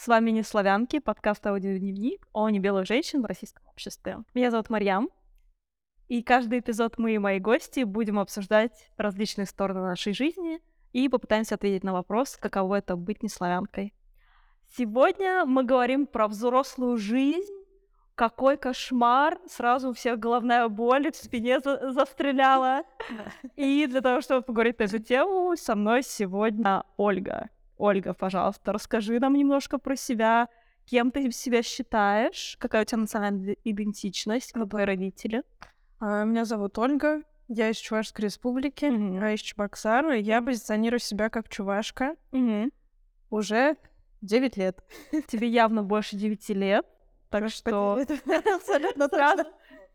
С вами «Не славянки», подкаст «Аудиодневник» о небелых женщин в российском обществе. Меня зовут Марьям, и каждый эпизод мы и мои гости будем обсуждать различные стороны нашей жизни и попытаемся ответить на вопрос, каково это быть неславянкой. Сегодня мы говорим про взрослую жизнь, какой кошмар, сразу у всех головная боль в спине за застреляла. И для того, чтобы поговорить на эту тему, со мной сегодня Ольга. Ольга, пожалуйста, расскажи нам немножко про себя, кем ты себя считаешь, какая у тебя национальная идентичность, кто твои родители. А, меня зовут Ольга, я из Чувашской республики, mm-hmm. а из Чебоксара. Я позиционирую себя как чувашка mm-hmm. уже 9 лет. Тебе явно больше 9 лет, так что сразу,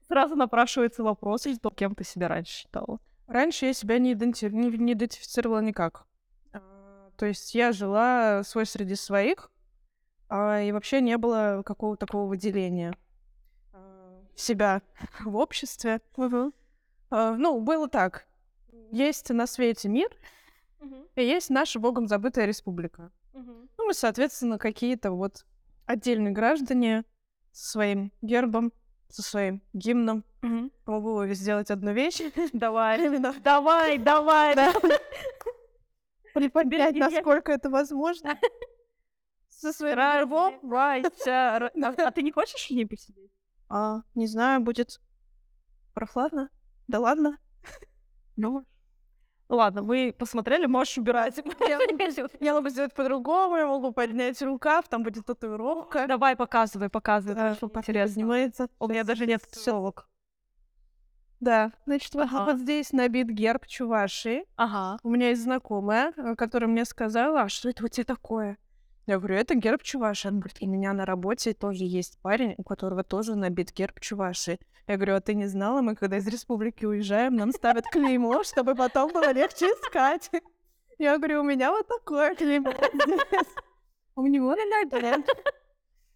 сразу напрашивается вопрос, кем ты себя раньше считала. Раньше я себя не, иденти... не, не идентифицировала никак. То есть я жила свой среди своих, а, и вообще не было какого-то такого выделения а, себя в обществе. Угу. А, ну, было так. Есть на свете мир, угу. и есть наша богом забытая республика. Угу. Ну, мы, соответственно, какие-то вот отдельные граждане со своим гербом, со своим гимном. Угу. Могу сделать одну вещь. Давай, давай, давай приподнять, насколько это возможно. Со своим рвом. А ты не хочешь ей посидеть? А, не знаю, будет прохладно. Да ладно. Ну, Ладно, вы посмотрели, можешь убирать. Я, могу сделать по-другому, я могу поднять рукав, там будет татуировка. Давай, показывай, показывай. Да, интересно. У меня даже нет ссылок. Да, значит, ага. вот здесь набит герб Чуваши. Ага. У меня есть знакомая, э, которая мне сказала, а что это у тебя такое? Я говорю, это герб Чуваши. Она говорит, у меня на работе тоже есть парень, у которого тоже набит герб Чуваши. Я говорю, а ты не знала, мы когда из республики уезжаем, нам ставят клеймо, чтобы потом было легче искать. Я говорю, у меня вот такое клеймо здесь. У него на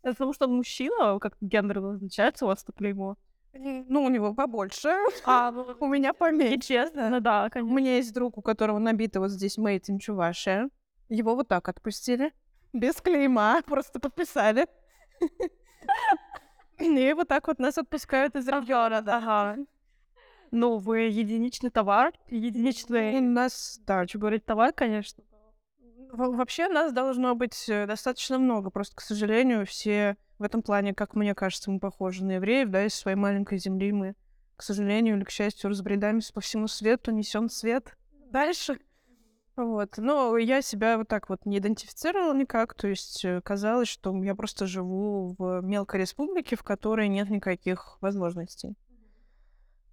Это потому что мужчина, как гендер назначается, у вас это клеймо. Ну, у него побольше, а у меня поменьше. Честно? Ну да, конечно. У меня есть друг, у которого набито вот здесь Made in Чувашия. Его вот так отпустили. Без клейма, просто подписали. И вот так вот нас отпускают из региона, Ага. Ну, вы единичный товар, единичный... У нас, да, что говорить, товар, конечно. Вообще нас должно быть э, достаточно много, просто, к сожалению, все в этом плане, как мне кажется, мы похожи на евреев, да, из своей маленькой земли мы, к сожалению или к счастью, разбредаемся по всему свету, несем свет дальше. Вот. Но я себя вот так вот не идентифицировала никак. То есть э, казалось, что я просто живу в мелкой республике, в которой нет никаких возможностей.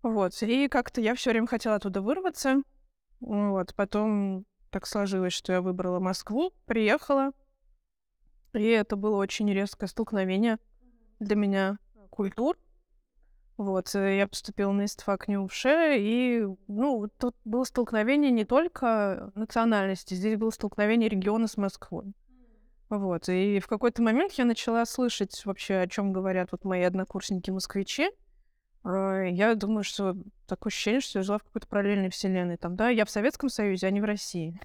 Вот. И как-то я все время хотела оттуда вырваться. Вот. Потом так сложилось, что я выбрала Москву, приехала. И это было очень резкое столкновение для меня культур. Вот, э, я поступила на истфак НИУФШЕ, и, ну, тут было столкновение не только национальности, здесь было столкновение региона с Москвой. Вот, и в какой-то момент я начала слышать вообще, о чем говорят вот мои однокурсники-москвичи. А, я думаю, что такое ощущение, что я жила в какой-то параллельной вселенной. Там, да, я в Советском Союзе, а не в России.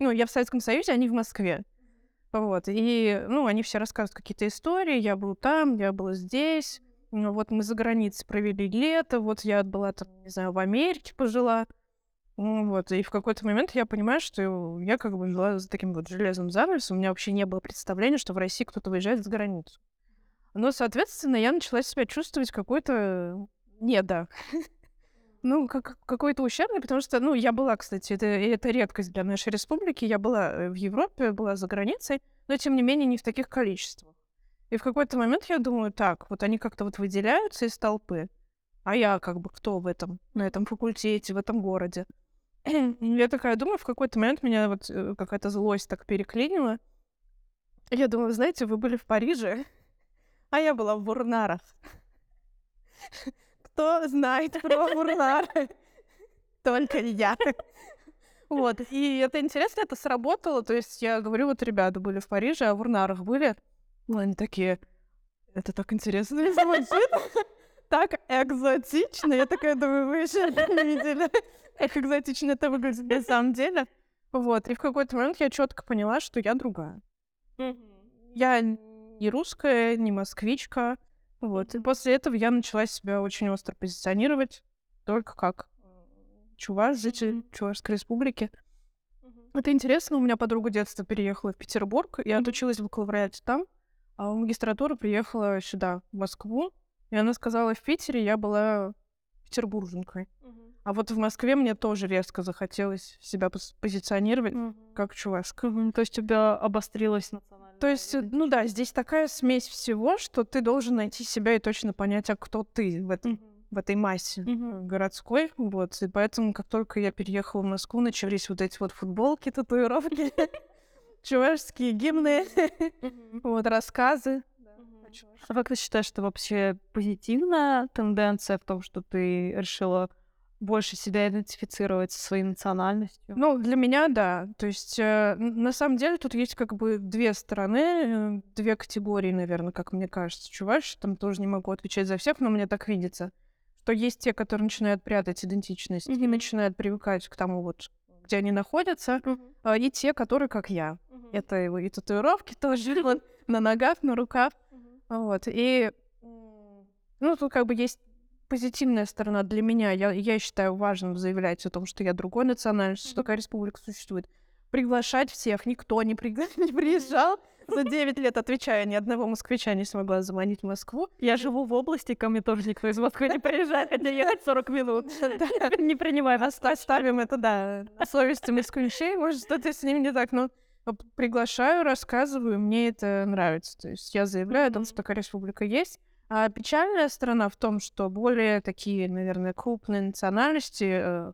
Ну, я в Советском Союзе, а не в Москве. Вот, и, ну, они все рассказывают какие-то истории, я был там, я был здесь, ну, вот мы за границей провели лето, вот я была там, не знаю, в Америке пожила, вот, и в какой-то момент я понимаю, что я как бы жила за таким вот железным занавесом, у меня вообще не было представления, что в России кто-то выезжает за границу. Но, соответственно, я начала себя чувствовать какой-то недо. Ну, как, какой-то ущербный, потому что, ну, я была, кстати, это, это редкость для нашей республики, я была э, в Европе, была за границей, но, тем не менее, не в таких количествах. И в какой-то момент я думаю, так, вот они как-то вот выделяются из толпы, а я как бы кто в этом, на этом факультете, в этом городе. я такая думаю, в какой-то момент меня вот э, какая-то злость так переклинила. Я думаю, знаете, вы были в Париже, а я была в Бурнарах кто знает про Мурнары? Только я. Вот, и это интересно, это сработало. То есть я говорю, вот ребята были в Париже, а в Урнарах были. Ну, они такие, это так интересно звучит. Так экзотично. Я такая думаю, вы еще не видели, как экзотично это выглядит на самом деле. Вот, и в какой-то момент я четко поняла, что я другая. Я не русская, не москвичка. Вот. И после этого я начала себя очень остро позиционировать только как чуваш, житель Чувашской республики. Это интересно, у меня подруга детства переехала в Петербург, я отучилась в бакалавриате там, а в магистратуру приехала сюда, в Москву, и она сказала, в Питере я была петербурженкой. А вот в Москве мне тоже резко захотелось себя пос- позиционировать как чувашка. То есть у тебя обострилась национальная То есть, ну да, здесь такая смесь всего, что ты должен найти себя и точно понять, а кто ты в, этом, в этой массе э, городской. Вот. И поэтому, как только я переехала в Москву, начались вот эти вот футболки, татуировки, чувашские гимны, вот рассказы. А как ты считаешь, что вообще позитивная тенденция в том, что ты решила больше себя идентифицировать со своей национальностью? Ну, для меня, да. То есть, э, на самом деле, тут есть как бы две стороны, э, две категории, наверное, как мне кажется. Чуваш, там тоже не могу отвечать за всех, но мне так видится, что есть те, которые начинают прятать идентичность и Мгм. начинают привыкать к тому вот, где они находятся, а, и те, которые, как я. Это и, и татуировки тоже вот, на ногах, на руках. Вот. И, ну, тут как бы есть позитивная сторона для меня. Я, я считаю важным заявлять о том, что я другой национальности, что такая республика существует. Приглашать всех. Никто не, пригла- не приезжал. За 9 лет, отвечая, ни одного москвича не смогла заманить в Москву. Я живу в области, ко мне тоже никто из Москвы не приезжает, хотя ехать 40 минут. Не принимай Оставим это, да, на совести москвичей. Может, что-то с ними не так, но приглашаю, рассказываю, мне это нравится. То есть я заявляю о том, что такая республика есть. А печальная сторона в том, что более такие, наверное, крупные национальности э,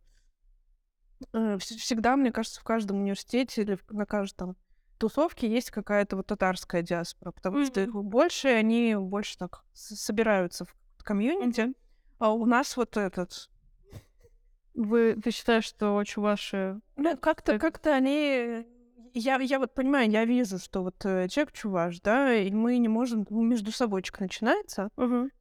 э, вс- всегда, мне кажется, в каждом университете или на каждом тусовке есть какая-то вот татарская диаспора, потому что их Мгм. больше, они больше так собираются в комьюнити. А у нас вот этот Вы, ты считаешь, что чуваши... Ну, как-то, как-то они... Я, я вот понимаю, я вижу, что вот э, человек чуваш, да, и мы не можем... ну, Между собойчик начинается.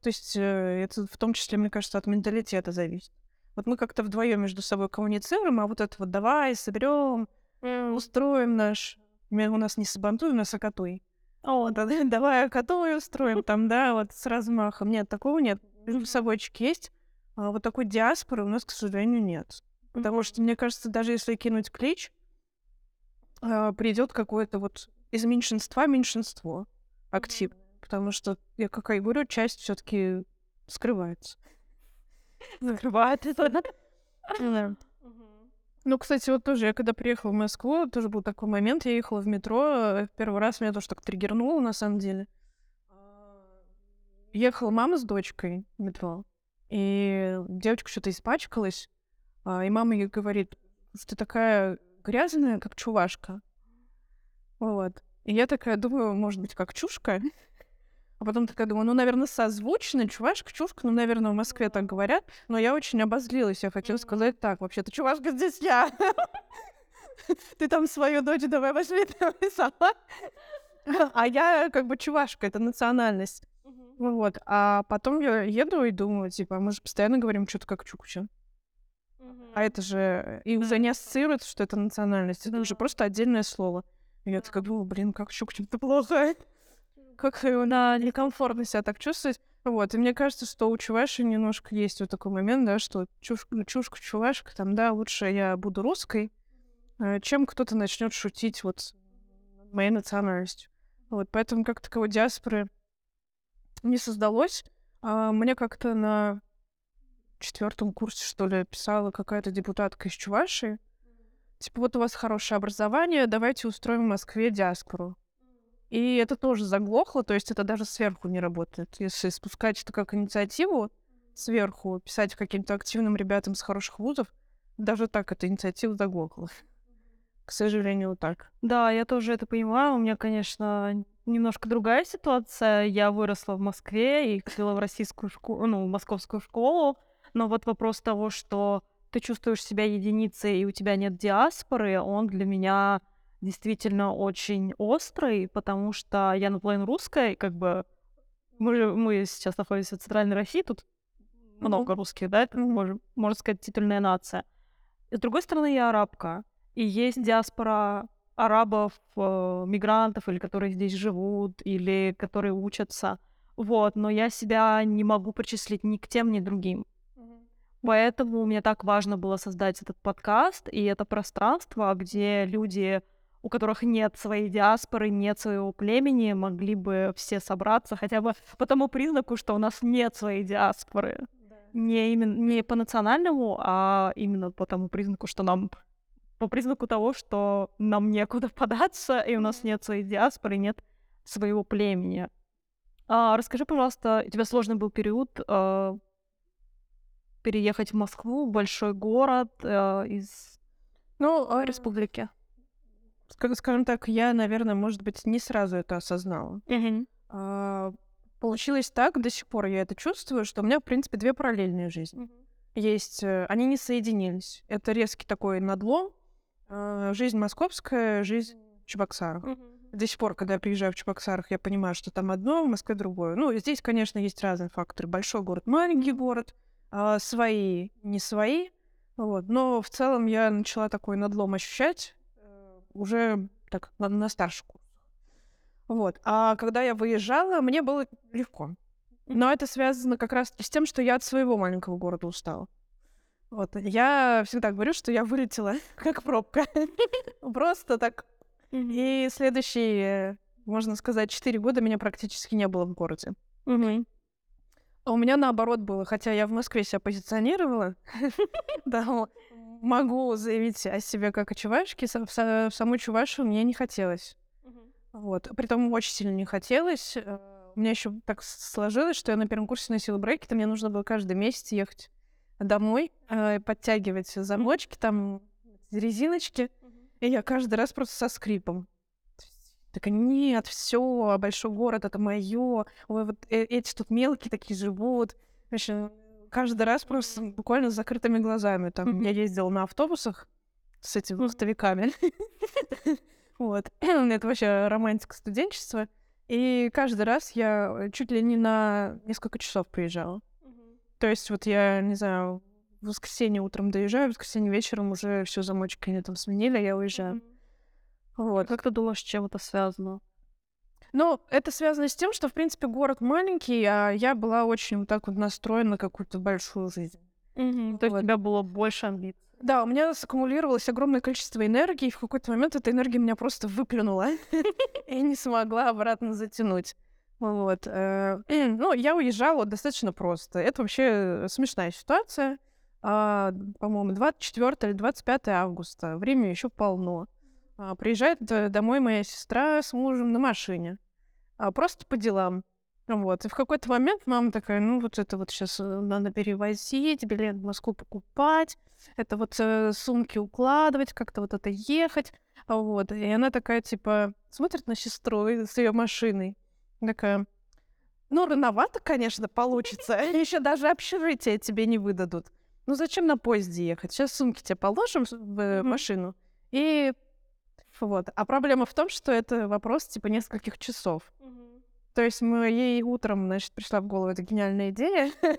То есть э, это в том числе, мне кажется, от менталитета зависит. Вот мы как-то вдвоем между собой коммуницируем, а вот это вот давай соберем, устроим наш... У нас не сабантуй, у нас акатуй. О, да, давай акатуй устроим там, да, вот с размахом. Нет, такого нет. Между собойчик есть, а вот такой диаспоры у нас, к сожалению, нет. Потому что, мне кажется, даже если кинуть клич, а, придет какое-то вот из меньшинства меньшинство актив. Потому что, я как и говорю, часть все-таки скрывается. закрывает это. Ну, кстати, вот тоже я когда приехала в Москву, тоже был такой момент, я ехала в метро, э, первый раз меня тоже так триггернуло, на самом деле. Ехала мама с дочкой в метро, и девочка что-то испачкалась, а, и мама ей говорит, что ты такая грязная, как чувашка. Вот. И я такая думаю, может быть, как чушка? А потом такая думаю, ну, наверное, созвучно, чувашка, чушка, ну, наверное, в Москве так говорят. Но я очень обозлилась, я хотела сказать так, вообще-то чувашка здесь я. Ты там свою дочь давай возьми, сама. А я как бы чувашка, это национальность. Вот. А потом я еду и думаю, типа, мы же постоянно говорим что-то как чукча. А это же... И уже не ассоциируется, что это национальность. Это уже просто отдельное слово. И я такая думаю, блин, как чукча, это плохо. Как на некомфортно себя так чувствовать. Вот, и мне кажется, что у чуваши немножко есть вот такой момент, да, что чушка, чушка чувашка, там, да, лучше я буду русской, э, чем кто-то начнет шутить вот моей национальностью. Вот, поэтому как таковой диаспоры не создалось. А мне как-то на четвертом курсе, что ли, писала какая-то депутатка из Чувашии. Типа, вот у вас хорошее образование, давайте устроим в Москве диаспору. И это тоже заглохло, то есть это даже сверху не работает. Если спускать это как инициативу сверху, писать каким-то активным ребятам с хороших вузов, даже так эта инициатива заглохла. К сожалению, так. Да, я тоже это понимаю. У меня, конечно, немножко другая ситуация. Я выросла в Москве и ходила в российскую школу, ну, в московскую школу. Но вот вопрос того, что ты чувствуешь себя единицей и у тебя нет диаспоры, он для меня действительно очень острый, потому что я наполовину русская, и как бы мы, мы сейчас находимся в Центральной России, тут много русских, да, это, можем, можно сказать, титульная нация. И с другой стороны, я арабка, и есть диаспора арабов, э, мигрантов, или которые здесь живут, или которые учатся. Вот, но я себя не могу причислить ни к тем, ни к другим. Поэтому мне так важно было создать этот подкаст и это пространство, где люди, у которых нет своей диаспоры, нет своего племени, могли бы все собраться хотя бы по тому признаку, что у нас нет своей диаспоры. Не, именно, не по национальному, а именно по тому признаку, что нам по признаку того, что нам некуда податься, и у нас нет своей диаспоры, нет своего племени. А, расскажи, пожалуйста, у тебя сложный был период а, переехать в Москву, большой город э, из Ну, а, республики. ска- скажем так, я, наверное, может быть, не сразу это осознала. А, Получилось так, до сих пор я это чувствую, что у меня, в принципе, две параллельные жизни. Есть, э, они не соединились. Это резкий такой надлом. э, Жизнь московская, жизнь в Чебоксарах. До сих пор, когда я приезжаю в Чебоксарах, я понимаю, что там одно, в Москве другое. Ну, здесь, конечно, есть разные факторы. Большой город, маленький город, а, свои, не свои. Вот. Но в целом я начала такой надлом ощущать э, уже так на, на старших курсах. Вот. А когда я выезжала, мне было легко. Но это связано как раз с тем, что я от своего маленького города устала. Вот. Я всегда говорю, что я вылетела как пробка. Просто так и следующие, можно сказать, четыре года меня практически не было в городе. А у меня наоборот было, хотя я в Москве себя позиционировала, да, могу заявить о себе как о чувашке, в са- в саму чувашу мне не хотелось. Вот. Притом очень сильно не хотелось. Э, У меня еще так сложилось, что я на первом курсе носила брекеты, мне нужно было каждый месяц ехать домой, э, подтягивать замочки, там резиночки. И я каждый раз просто со скрипом. Такая, нет, все, большой город это мое. Ой, вот э- эти тут мелкие такие живут. Вообще, каждый раз просто буквально с закрытыми глазами. Там я ездила на автобусах с этими Мгм. вахтовиками. Вот. Это вообще романтика студенчества. И каждый раз я э, чуть ли не на несколько часов приезжала. То есть вот я, не знаю, в воскресенье утром доезжаю, в воскресенье вечером уже все замочки они там сменили, я уезжаю. Вот. Как ты думаешь, с чем это связано? Ну, это связано с тем, что, в принципе, город маленький, а я была очень вот так вот настроена на какую-то большую жизнь. То есть у Вот. тебя было больше амбиций. Да, у меня саккумулировалось огромное количество энергии, и в какой-то момент эта энергия меня просто выплюнула. И не смогла обратно затянуть. Вот. э, Ну, я уезжала достаточно просто. Это вообще смешная ситуация. А, По-моему, 24 или 25 августа. Время еще полно. А, Приезжает э, домой моя сестра с мужем на машине. А, Просто по делам. Вот. И в какой-то момент мама такая, ну, вот это вот сейчас надо перевозить, билет в Москву покупать, это вот э, сумки укладывать, как-то вот это ехать. Вот. И она такая, типа, смотрит на сестру с ее машиной. Такая, ну, рановато, конечно, получится. Еще даже общежитие тебе не выдадут. Ну, зачем на поезде ехать? Сейчас сумки тебе положим в э, машину. И вот. А проблема в том, что это вопрос, типа, нескольких часов. То есть мы ей утром, значит, пришла в голову эта гениальная идея.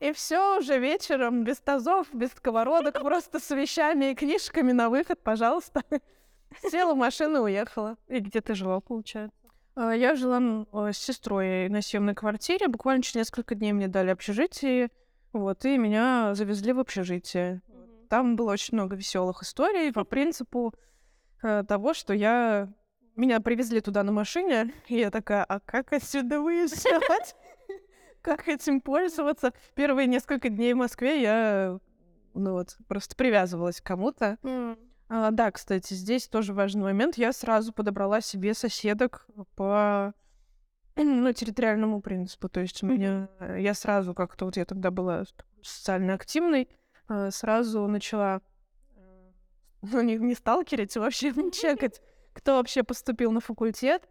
И все уже вечером, без тазов, без сковородок, просто с вещами и книжками на выход, пожалуйста. Села в машину и уехала. И где ты жила, получается? А, Я жила с сестрой на съемной квартире. Буквально через несколько дней мне дали общежитие. Вот, и меня завезли в общежитие. Там было очень много веселых историй по принципу того, что я... Меня привезли туда на машине, и я такая, а как отсюда выезжать? Как этим пользоваться? Первые несколько дней в Москве я ну вот, просто привязывалась к кому-то. А, да, кстати, здесь тоже важный момент. Я сразу подобрала себе соседок по ну, территориальному принципу. То есть у меня э, я сразу как-то вот я тогда была социально активной, а, сразу начала э, ну, не, не сталкерить, а вообще чекать, кто вообще поступил на факультет,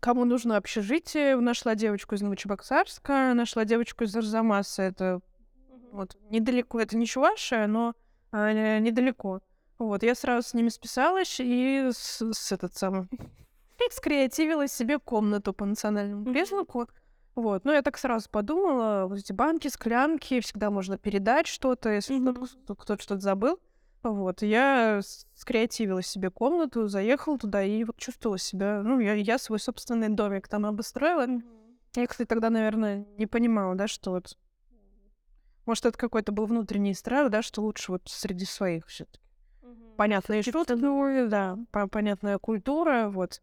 кому нужно общежитие. Нашла девочку из Новочебоксарска, нашла девочку из Арзамаса. Это вот недалеко, это не Чувашия, но а, не- недалеко. Вот, я сразу с ними списалась и с, с этот самый скреативила себе комнату по национальному признаку. Вот, ну я так сразу подумала, вот эти банки, склянки, всегда можно передать что-то, если Мгм. кто-то, кто- кто-то что-то забыл. Вот, и я скреативила себе комнату, заехала туда и вот чувствовала себя, ну, я, я свой собственный домик там обустроила. Я, кстати, тогда, наверное, не понимала, да, что вот... Может, это какой-то был внутренний страх, да, что лучше вот среди своих все таки Понятные шутки, да, по- понятная культура, вот.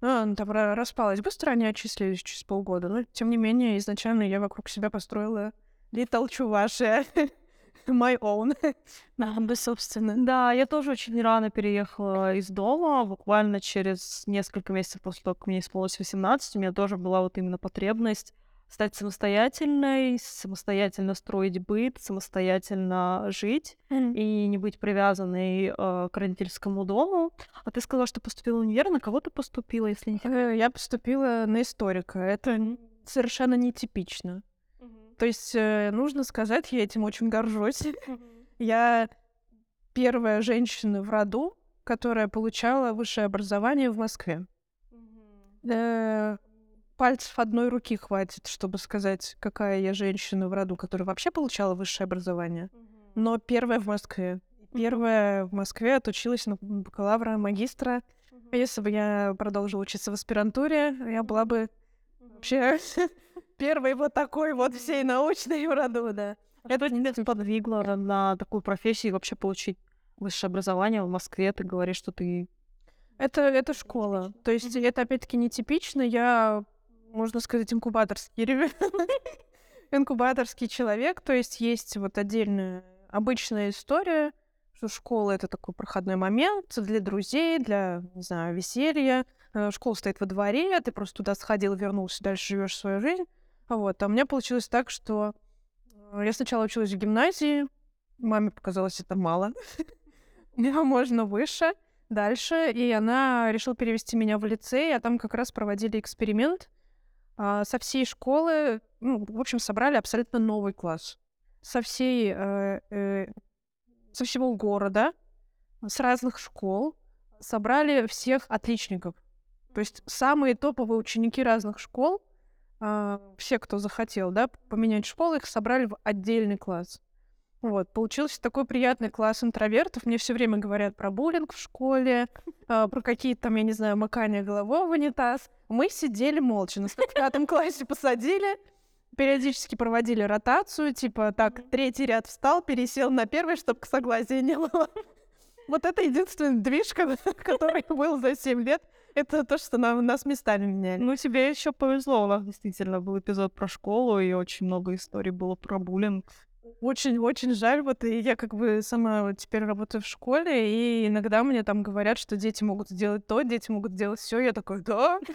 А, она там ра- распалась. Быстро они отчислились через полгода, но, тем не менее, изначально я вокруг себя построила Little Чувашия. My own. Да, собственно. Да, я тоже очень рано переехала из дома, буквально через несколько месяцев после того, как мне исполнилось 18, у меня тоже была вот именно потребность стать самостоятельной, самостоятельно строить быт, самостоятельно жить и не быть привязанной э, к родительскому дому. А ты сказала, что поступила в универ, на кого ты поступила, если не? Э, Я поступила на историка. Это совершенно нетипично. То есть, э, нужно сказать, я этим очень горжусь. Я первая женщина в роду, которая получала высшее образование в Москве. Э, Пальцев одной руки хватит, чтобы сказать, какая я женщина в роду, которая вообще получала высшее образование. Но первая в Москве. Первая в Москве отучилась на бакалавра, магистра. Если бы я продолжила учиться в аспирантуре, я была бы вообще первой вот такой вот всей научной в роду, да. Это тебя сподвигло на такую профессию и вообще получить высшее образование в Москве? Ты говоришь, что ты... Это, это школа. То есть это опять-таки нетипично. Я, можно сказать, инкубаторский инкубаторский человек. То есть есть вот отдельная обычная история, что школа — это такой проходной момент для друзей, для, не знаю, веселья. Э, Школа стоит во дворе, ты просто туда сходил, вернулся, дальше живешь свою жизнь. Вот. А у меня получилось так, что э, я сначала училась в гимназии, маме показалось это мало. Мне можно выше, дальше, и она решила перевести меня в лицей, а там как раз проводили эксперимент. А, Со всей школы, ну, в общем, собрали абсолютно новый класс. Со всей, э, э, со всего города, с разных школ собрали всех отличников. То есть самые топовые ученики разных школ, все, кто захотел, да, поменять школу, их собрали в отдельный класс. Вот, получился такой приятный класс интровертов. Мне все время говорят про буллинг в школе, а, про какие-то там, я не знаю, макания головой в унитаз. Мы сидели молча. Нас в пятом классе посадили, периодически проводили ротацию, типа, так, третий ряд встал, пересел на первый, чтобы согласия не было. Вот это единственный движ, ко- который был за 7 лет. Это то, что нам, нас местами меняли. Ну, тебе еще повезло, у нас действительно был эпизод про школу, и очень много историй было про буллинг. Очень-очень жаль, вот и я как бы сама теперь работаю в школе, и иногда мне там говорят, что дети могут сделать то, дети могут сделать все. Я такой, да?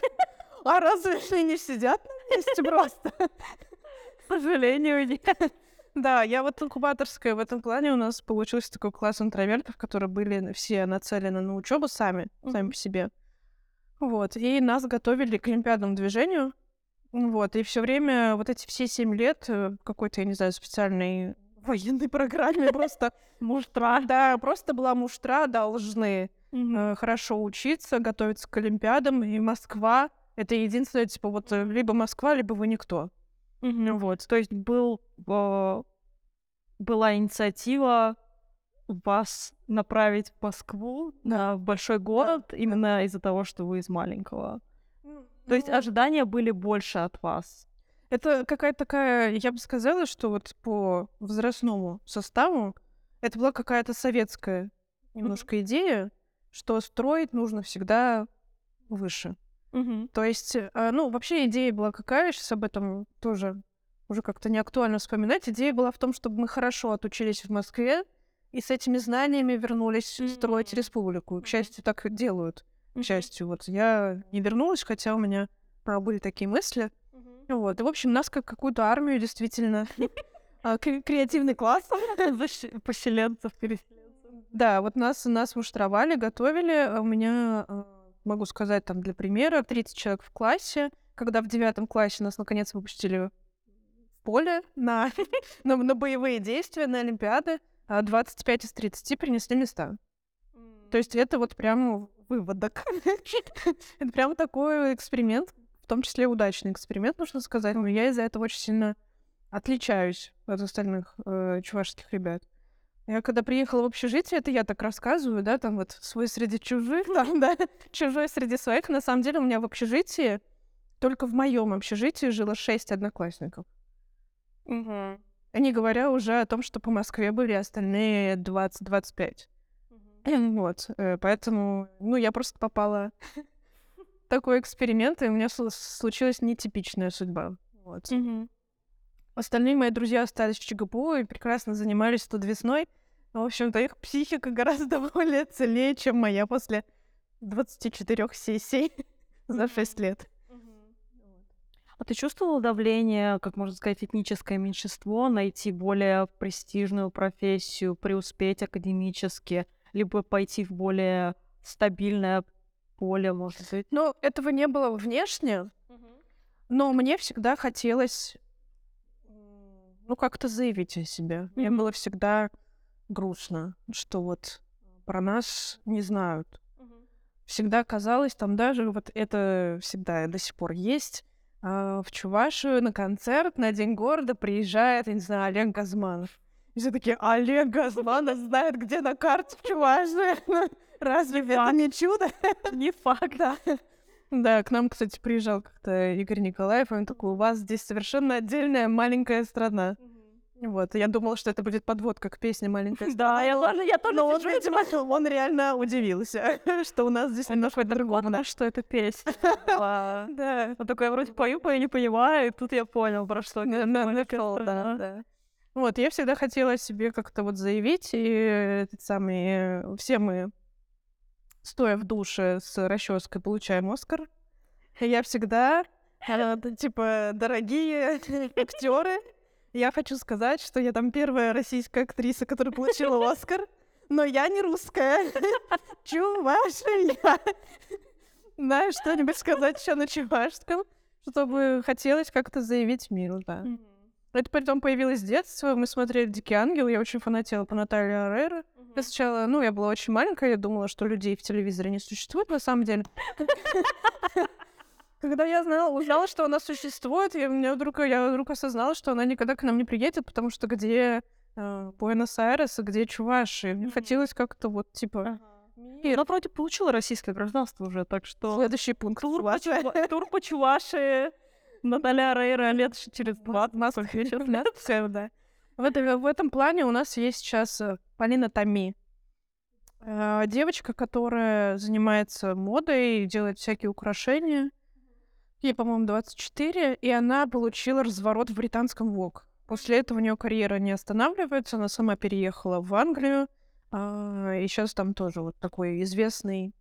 А разве они не сидят на месте просто? К сожалению, нет. Да, я вот инкубаторская в этом плане у нас получился такой класс интровертов, которые были все нацелены на учебу сами, сами по себе. Вот, и нас готовили к олимпиадному движению. Вот, и все время, вот эти все семь лет, э, какой-то, я не знаю, специальной военной программе просто Муштра. Да, просто была муштра, должны э, хорошо учиться, готовиться к Олимпиадам, и Москва — это единственное, типа, вот э, либо Москва, либо вы никто. Вот, то есть был, была инициатива вас направить в Москву, на в большой город, именно из-за того, что вы из маленького. То есть Ну, ожидания были больше от вас. Это какая-то такая, я бы сказала, что вот по возрастному составу это была какая-то советская немножко идея, что строить нужно всегда выше. То есть, э, ну, вообще идея была какая, сейчас об этом тоже уже как-то не актуально вспоминать. Идея была в том, чтобы мы хорошо отучились в Москве и с этими знаниями вернулись строить республику. К счастью, так делают. К счастью, вот я не вернулась, хотя у меня были такие мысли. Вот. И, в общем, нас как какую-то армию действительно а, кре- креативный класс. Поселенцев, переселенцев. Да, вот нас, нас муштровали, готовили. А У меня, а, могу сказать, там для примера, 30 человек в классе. Когда в девятом классе нас наконец выпустили в поле на, на, на боевые действия, на Олимпиады, 25 из 30 принесли места. То есть это вот прям выводок. это прям такой эксперимент, в том числе удачный эксперимент, нужно сказать. Но я из-за этого очень сильно отличаюсь от остальных э, чувашских ребят. Я когда приехала в общежитие, это я так рассказываю, да, там вот свой среди чужих, там, да, чужой среди своих. На самом деле у меня в общежитии, только в моем общежитии жило шесть одноклассников. Мгм. Не говоря уже о том, что по Москве были остальные 20-25. Вот, э, поэтому, ну, я просто попала в такой эксперимент, и у меня слу- случилась нетипичная судьба. Вот. Мгм. Остальные мои друзья остались в ЧГПУ и прекрасно занимались тут весной. Но, в общем-то, их психика гораздо более целее, чем моя после 24 сессий за 6 лет. А ты чувствовала давление, как можно сказать, этническое меньшинство, найти более престижную профессию, преуспеть академически, либо пойти в более стабильное поле, может быть? Но этого не было внешне, но мне всегда хотелось, ну, как-то заявить о себе. Мне было всегда грустно, что вот про нас не знают. Всегда казалось, там даже вот это всегда до сих пор есть, а, в Чувашию на концерт на День города приезжает, я не знаю, Олег Газманов. И все такие, Олег Газманов знает, где на карте в Чувашии. Разве это не чудо? Не факт. Да. Да, к нам, кстати, приезжал как-то Игорь Николаев, и он такой, у вас здесь совершенно отдельная маленькая страна. Вот, я думала, что это будет подводка к песне «Маленькая страна». Да, я тоже, я тоже Но он, видимо, он реально удивился, что у нас здесь немножко думаю, что это песня. Да. Вот такой, я вроде пою, пою, не понимаю, и тут я понял, про что. Да, да. Вот, я всегда хотела себе как-то вот заявить, и этот самый, э, все мы, стоя в душе с расческой, получаем Оскар. Я всегда, э, типа, дорогие актеры, я хочу сказать, что я там первая российская актриса, которая получила Оскар, но я не русская. Чувашия. Знаешь, что-нибудь сказать еще на чувашском, чтобы хотелось как-то заявить миру, да. Это потом появилось с детства. Мы смотрели «Дикий ангел». Я очень фанатела по Наталье Арейро. Я сначала, ну, я была очень маленькая, я думала, что людей в телевизоре не существует на самом деле. Когда я знала, узнала, что она существует, я, мне вдруг, я вдруг осознала, что она никогда к нам не приедет, потому что где э, Буэнос-Айрес, а где Чуваши. Мне Мгм. хотелось как-то вот, типа, И она вроде получила российское гражданство уже, так что... следующий пункт. Тур по. Чува- тур по Чувашии. Наталья Рейра лет через 20. Москва, сколько сейчас лет? Всё, да. В, это- в этом плане у нас есть сейчас э, Полина Томи. Э, Девочка, которая занимается модой, делает всякие украшения. Ей, по-моему, 24, и она получила разворот в британском ВОК. После этого у нее карьера не останавливается, она сама переехала в Англию, а, и сейчас там тоже вот такой известный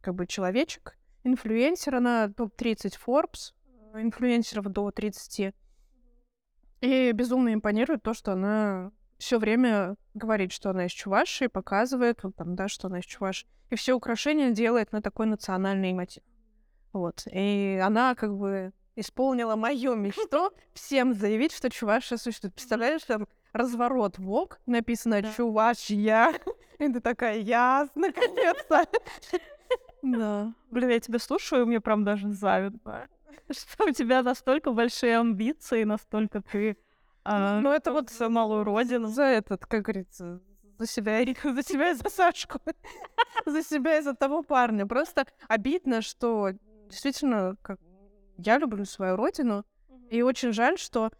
как бы человечек, инфлюенсер, она топ-30 Forbes, э, инфлюенсеров до 30. И безумно импонирует то, что она все время говорит, что она из Чувашии, показывает, вот там, да, что она из Чувашии. И все украшения делает на такой национальный мотив. Вот. И она как бы исполнила мою мечту всем заявить, что Чувашия существует. Представляешь, там разворот ВОК, написано Да. Чувашия. И ты такая, ясно, наконец-то. Да. Блин, я тебя слушаю, мне прям даже завидно. Что у тебя настолько большие амбиции, настолько ты... а, Ну, это вот за малую родину. За этот, как говорится, за себя, и- за себя и за Сашку. За себя и за того парня. Просто обидно, что действительно, как я люблю свою родину, и очень жаль, что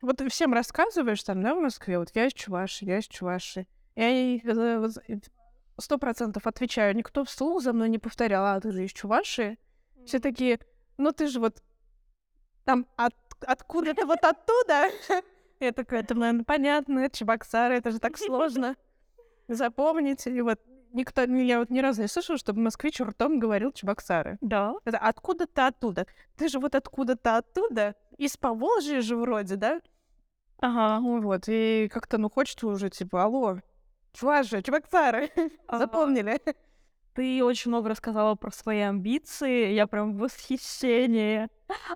вот ты всем рассказываешь там, да, в Москве, вот я из Чуваши, я из Чуваши. Я вот за- сто процентов отвечаю, никто вслух за мной не повторял, а ты же из Чуваши. Все такие, ну ты же вот там от, откуда-то вот оттуда. Я такая, это, наверное, понятно, Чебоксары, это же так сложно запомнить. И вот никто, я вот ни разу не слышала, чтобы москвич ртом говорил Чебоксары. Да. Это откуда-то оттуда. Ты же вот откуда-то оттуда, из Поволжья же вроде, да? Ага. Ну Вот, и как-то, ну, хочется уже, типа, алло, Чуваши, Чебоксары, Ага. запомнили? Ты очень много рассказала про свои амбиции. Я прям в восхищении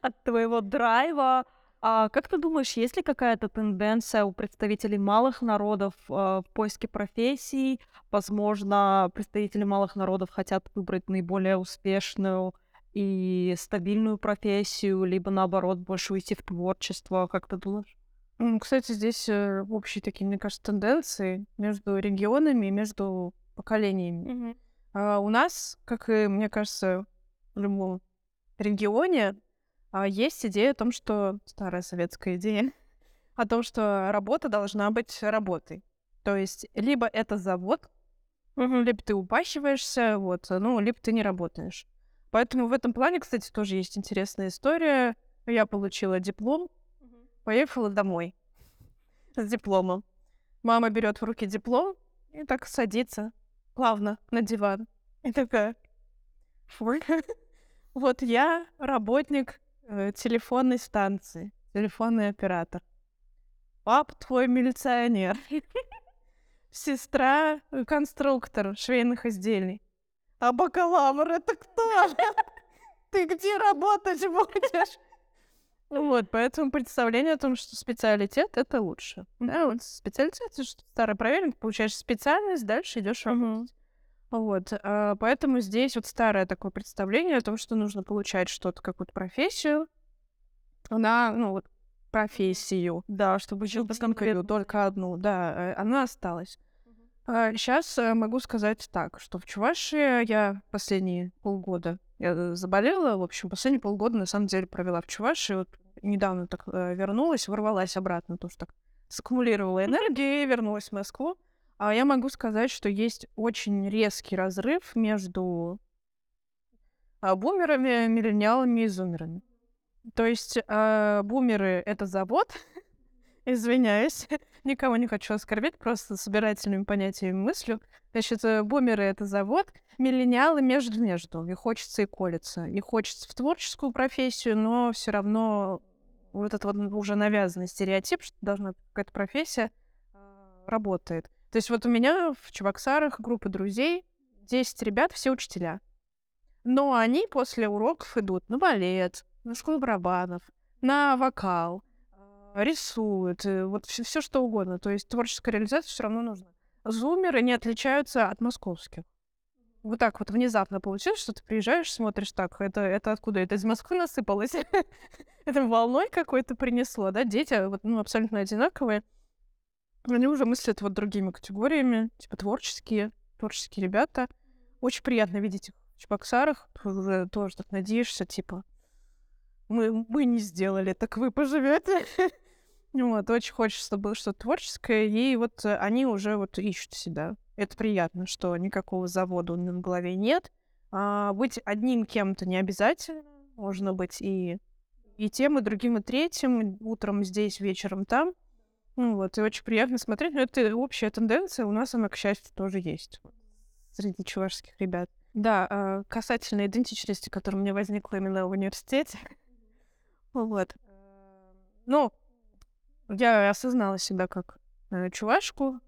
от твоего драйва. А как ты думаешь, есть ли какая-то тенденция у представителей малых народов а, в поиске профессий? Возможно, представители малых народов хотят выбрать наиболее успешную и стабильную профессию, либо наоборот больше уйти в творчество. Как ты думаешь? Кстати, здесь э, общие такие, мне кажется, тенденции между регионами и между поколениями. А, У нас, как и, мне кажется, в любом регионе, есть идея о том, что старая советская идея, о том, что работа должна быть работой. То есть либо это завод, либо ты упащиваешься, вот, ну, либо ты не работаешь. Поэтому в этом плане, кстати, тоже есть интересная история. Я получила диплом, поехала домой с дипломом. Мама берет в руки диплом и так садится плавно на диван. И такая, «Фу, вот я работник телефонной станции, телефонный оператор. Пап твой милиционер. Сестра э, конструктор швейных изделий. А бакалавр это кто? Ты где работать будешь? Вот, поэтому представление о том, что специалитет это лучше. Да, вот специалитет, что старый проверен, получаешь специальность, дальше идешь работать. Вот, а, поэтому здесь вот старое такое представление о том, что нужно получать что-то, какую-то профессию, она, ну вот, профессию, Да, чтобы жил конкретно только одну, да, э, она осталась. Сейчас могу сказать так, что в Чувашии я последние полгода я заболела, в общем, последние полгода на самом деле провела в Чувашии, вот недавно так э, вернулась, ворвалась обратно, тоже так саккумулировала энергию и вернулась в Москву. А я могу сказать, что есть очень резкий разрыв между а, бумерами, миллениалами и зумерами. То есть а, бумеры — это завод, извиняюсь, никого не хочу оскорбить, просто собирательными понятиями мыслю. Значит, э, бумеры — это завод, миллениалы между-между. И хочется и колется. И хочется в творческую профессию, но все равно вот этот вот уже навязанный стереотип, что должна какая-то профессия, а, работает. То есть вот у меня в Чебоксарах группа друзей, 10 ребят, все учителя. Но они после уроков идут на балет, на школу барабанов, на вокал, а, рисуют, э, вот все, что угодно. То есть творческая реализация все равно нужна. Зумеры не отличаются от московских. Вот так вот внезапно получилось, что ты приезжаешь, смотришь так, это, это откуда? Это из Москвы насыпалось? это волной какой-то принесло, да? Дети вот, ну, абсолютно одинаковые. Они уже мыслят вот другими категориями, типа творческие, творческие ребята. Очень приятно видеть их в Чебоксарах. Уже тоже так надеешься, типа, мы, мы не сделали, так вы поживете. Вот, очень хочется, чтобы было что-то творческое, и вот э, они уже вот ищут себя. Это приятно, что никакого завода у них в голове нет. А быть одним кем-то не обязательно. Можно быть и, и тем, и другим, и третьим. Утром здесь, вечером там. Ну вот, и очень приятно смотреть. Но это общая тенденция. У нас она, к счастью, тоже есть среди чувашских ребят. Да, а, касательно идентичности, которая у меня возникла именно в университете. Вот. Ну, я осознала себя как э, чувашку,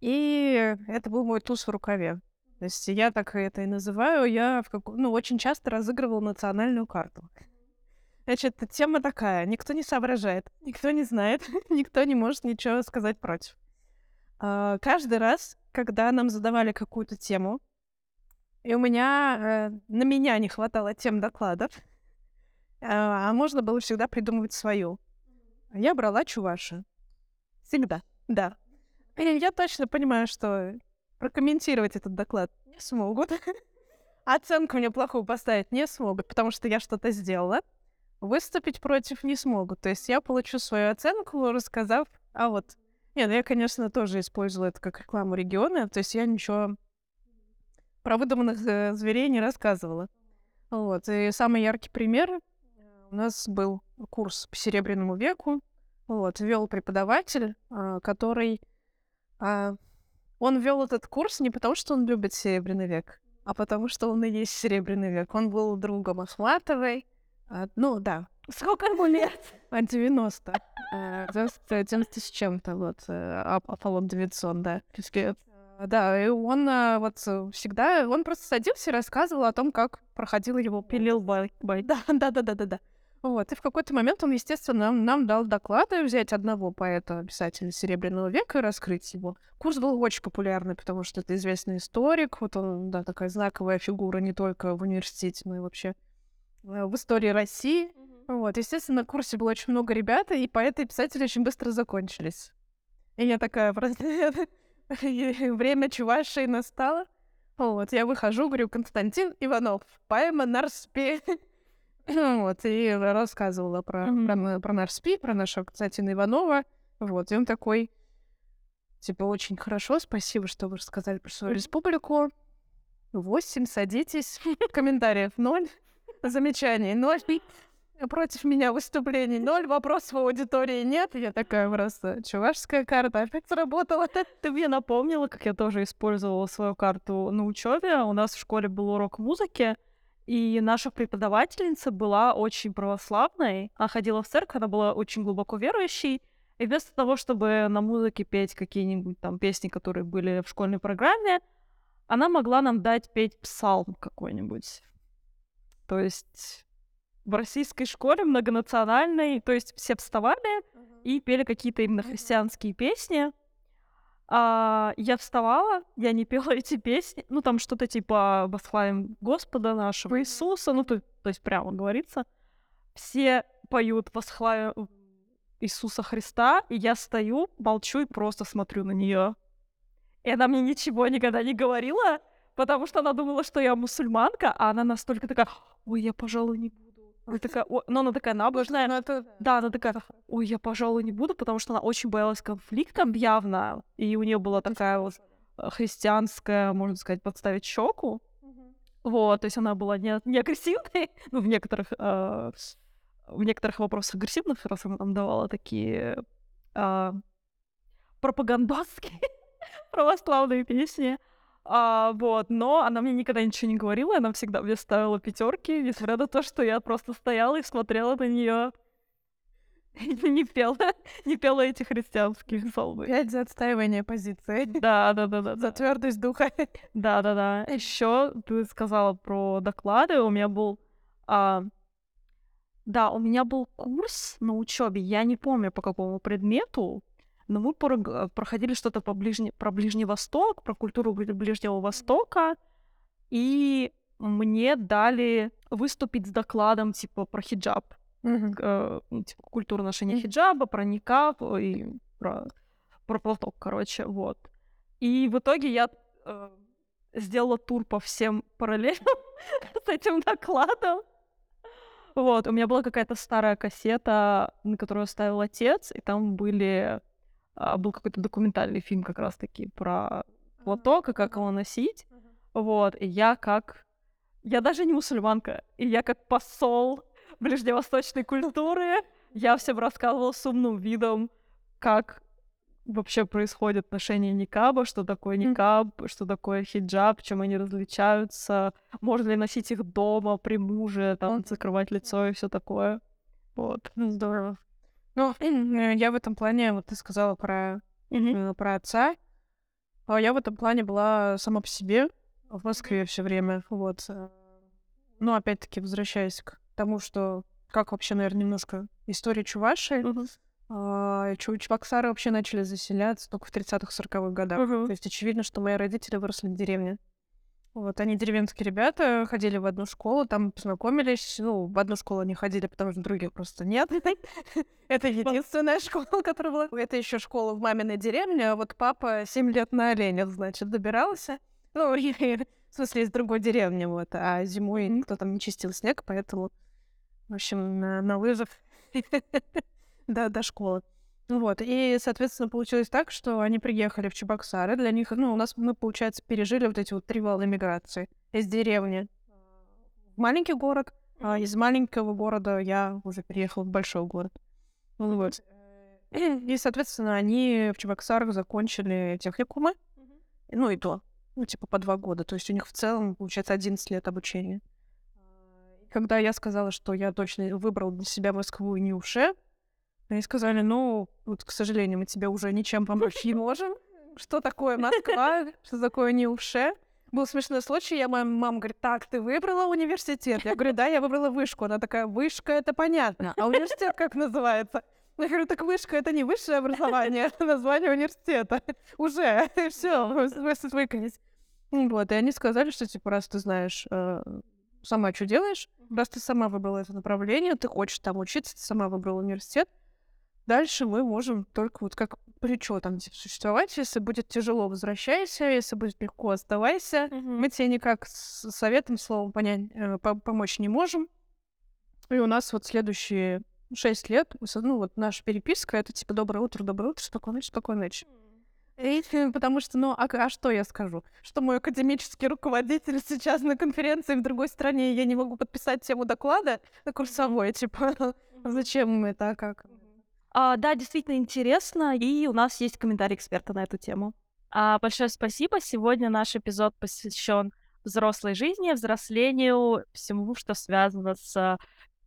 и это был мой туз в рукаве. То есть я так это и называю. Я в как... ну, очень часто разыгрывала национальную карту. Значит, тема такая. Никто не соображает, никто не знает, никто не может ничего сказать против. А, каждый раз, когда нам задавали какую-то тему, и у меня, э, на меня не хватало тем докладов, а, а можно было всегда придумывать свою. Я брала чуваша. Всегда, да. И я точно понимаю, что прокомментировать этот доклад не смогут. Оценку мне плохую поставить не смогут, потому что я что-то сделала. Выступить против не смогут. То есть я получу свою оценку, рассказав, а вот... Нет, я, конечно, тоже использовала это как рекламу региона, то есть я ничего про выдуманных э, зверей не рассказывала. Вот. И самый яркий пример э, у нас был курс по Серебряному веку. Вот, вел преподаватель, а, который... а, Он вел этот курс не потому, что он любит Серебряный век, а потому что он и есть Серебряный век. Он был другом Ахматовой. А, Ну, да. Сколько ему лет? А, 90. А, 90 90 с чем-то, вот. э, Ап- Аполлон 900, да. А, Да, и он а, вот э, всегда... Он просто садился и рассказывал о том, как проходил его... Пилил бай. Да, да, да, да, да, да. Вот, и в какой-то момент он, естественно, нам, нам дал доклады взять одного поэта, писателя Серебряного века и раскрыть его. Курс был очень популярный, потому что это известный историк, вот он, да, такая знаковая фигура не только в университете, но и вообще э, в истории России. Вот, естественно, на курсе было очень много ребят, и поэты и писатели очень быстро закончились. И я такая, просто время Чувашии настало. Вот, я выхожу, говорю, Константин Иванов, поэма «Нарспи». Вот, и рассказывала про, про, про Нарспи, про нашего Константина Иванова. Вот, и он такой, типа, очень хорошо, спасибо, что вы рассказали про свою республику. Восемь, садитесь. Комментариев ноль. Замечаний ноль. Против меня выступлений ноль, вопросов в аудитории нет. Я такая просто, чувашская карта опять сработала. Ты мне напомнила, как я тоже использовала свою карту на учебе. У нас в школе был урок музыки, и наша преподавательница была очень православной. Она ходила в церковь, она была очень глубоко верующей. И вместо того, чтобы на музыке петь какие-нибудь там песни, которые были в школьной программе, она могла нам дать петь псалм какой-нибудь. То есть в российской школе многонациональной, то есть все вставали uh-huh. и пели какие-то именно христианские песни. А, я вставала, я не пела эти песни, ну там что-то типа «Восхвалим Господа нашего Иисуса», ну то, то есть прямо говорится. Все поют «Восхвалим Иисуса Христа», и я стою, молчу и просто смотрю на нее. И она мне ничего никогда не говорила, потому что она думала, что я мусульманка, а она настолько такая, ой, я, пожалуй, не буду. Она такая, о... но она такая набожная. Ну, это... Да, она такая, ой, я, пожалуй, не буду, потому что она очень боялась конфликта явно, и у нее была такая вот э, христианская, можно сказать, подставить щеку. Вот, то есть она была не, не агрессивной, ну, в некоторых, э, в некоторых вопросах агрессивных, раз она нам давала такие э, пропагандистские православные песни. А, вот, но она мне никогда ничего не говорила, она всегда мне ставила пятерки, несмотря на то, что я просто стояла и смотрела на нее. не пела, не пела эти христианские псалмы. Пять за отстаивание позиции. Да, да, да, да. За твердость духа. Да, да, да. Еще ты сказала про доклады. У меня был а, да, у меня был курс на учебе, я не помню по какому предмету, но мы проходили что-то по ближне... про Ближний Восток, про культуру Ближнего Востока, и мне дали выступить с докладом типа про хиджаб, mm-hmm. э, типа культуру ношения mm-hmm. хиджаба, про никап и про, про платок, короче, вот. И в итоге я э, сделала тур по всем параллелям с этим докладом. Вот, у меня была какая-то старая кассета, на которую ставил отец, и там были был какой-то документальный фильм как раз-таки про платок и как его носить. Вот, и я как... Я даже не мусульманка, и я как посол ближневосточной культуры, я всем рассказывала с умным видом, как вообще происходит ношение никаба, что такое никаб, что такое хиджаб, чем они различаются, можно ли носить их дома при муже, там, закрывать лицо и все такое. Вот. Здорово. Ну, э, я в этом плане, вот ты сказала про, mm-hmm. про отца. А я в этом плане была сама по себе в Москве все время. Вот. Ну, опять-таки, возвращаясь к тому, что как вообще, наверное, немножко история Чуваши. Uh-huh. А, Чебоксары вообще начали заселяться только в 30-х, 40-х годах. Uh-huh. То есть очевидно, что мои родители выросли в деревне. Вот, они деревенские ребята, ходили в одну школу, там познакомились. Ну, в одну школу они ходили, потому что других просто нет. Это единственная школа, которая была. Это еще школа в маминой деревне, а вот папа 7 лет на оленях, значит, добирался. Ну, в смысле, из другой деревни, вот. А зимой никто там не чистил снег, поэтому, в общем, на, на лыжах до, до школы. Вот, и, соответственно, получилось так, что они приехали в Чебоксары. Для них, ну, у нас мы, получается, пережили вот эти вот три волны миграции из деревни в маленький город, а из маленького города я уже переехала в большой город. Ну вот. И, соответственно, они в Чебоксарах закончили техникумы. Ну и то. Ну, типа по два года. То есть у них в целом, получается, 11 лет обучения. Когда я сказала, что я точно выбрал для себя Москву и не Уше, они сказали, ну, вот, к сожалению, мы тебе уже ничем помочь не можем. Что такое Москва? Что такое Неуше? Был смешной случай, я моя мама говорит, так, ты выбрала университет? Я говорю, да, я выбрала вышку. Она такая, вышка, это понятно. А университет как называется? Я говорю, так вышка это не высшее образование, это название университета. Уже, все, выконись. Вот, и они сказали, что, типа, раз ты знаешь э, сама, что делаешь, Раз ты сама выбрала это направление, ты хочешь там учиться, ты сама выбрала университет, дальше мы можем только вот как плечо там типа, существовать. Если будет тяжело, возвращайся. Если будет легко, оставайся. Мгм. Мы тебе никак с советом, словом, понять, э, по- помочь не можем. И у нас вот следующие шесть лет, ну вот наша переписка, это типа «Доброе утро, доброе утро, спокойной ночи, спокойной ночи». И, потому что, ну, а, а что я скажу? Что мой академический руководитель сейчас на конференции в другой стране, и я не могу подписать тему доклада на курсовой, типа, зачем это, как? А, да, действительно интересно, и у нас есть комментарий эксперта на эту тему. А, большое спасибо. Сегодня наш эпизод посвящен взрослой жизни, взрослению, всему, что связано с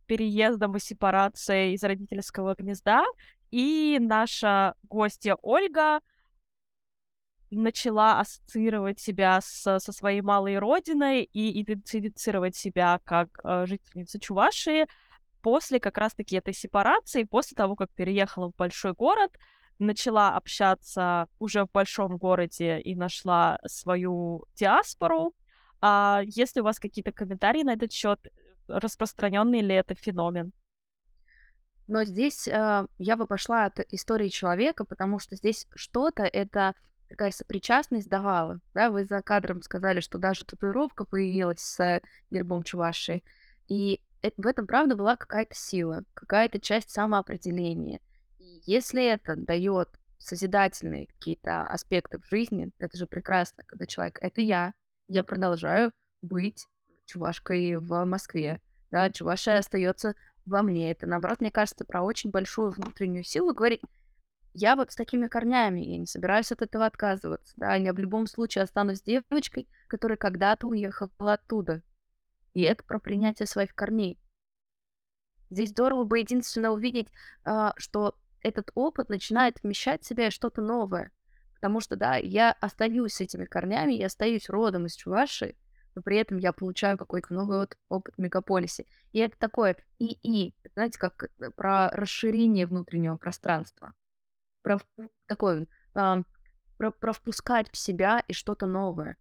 переездом и сепарацией из родительского гнезда. И наша гостья Ольга начала ассоциировать себя с- со своей малой родиной и идентифицировать себя как э, жительница Чувашии после как раз-таки этой сепарации, после того, как переехала в большой город, начала общаться уже в большом городе и нашла свою диаспору. А если у вас какие-то комментарии на этот счет, распространенный ли это феномен? Но здесь э, я бы пошла от истории человека, потому что здесь что-то это такая сопричастность давала. Да? Вы за кадром сказали, что даже татуировка появилась с гербом Чувашии. И в этом, правда, была какая-то сила, какая-то часть самоопределения. И если это дает созидательные какие-то аспекты в жизни, это же прекрасно, когда человек это я, я продолжаю быть чувашкой в Москве. Да, Чувашия остается во мне. Это, наоборот, мне кажется, про очень большую внутреннюю силу говорить. Я вот с такими корнями, я не собираюсь от этого отказываться. Да, я в любом случае останусь девочкой, которая когда-то уехала оттуда. И это про принятие своих корней. Здесь здорово бы единственно увидеть, а, что этот опыт начинает вмещать в себя что-то новое. Потому что, да, я остаюсь с этими корнями, я остаюсь родом из Чувашии, но при этом я получаю какой-то новый вот опыт в мегаполисе. И это такое и-и, знаете, как э, про расширение внутреннего пространства. Про такое, про, про впускать в себя и что-то новое.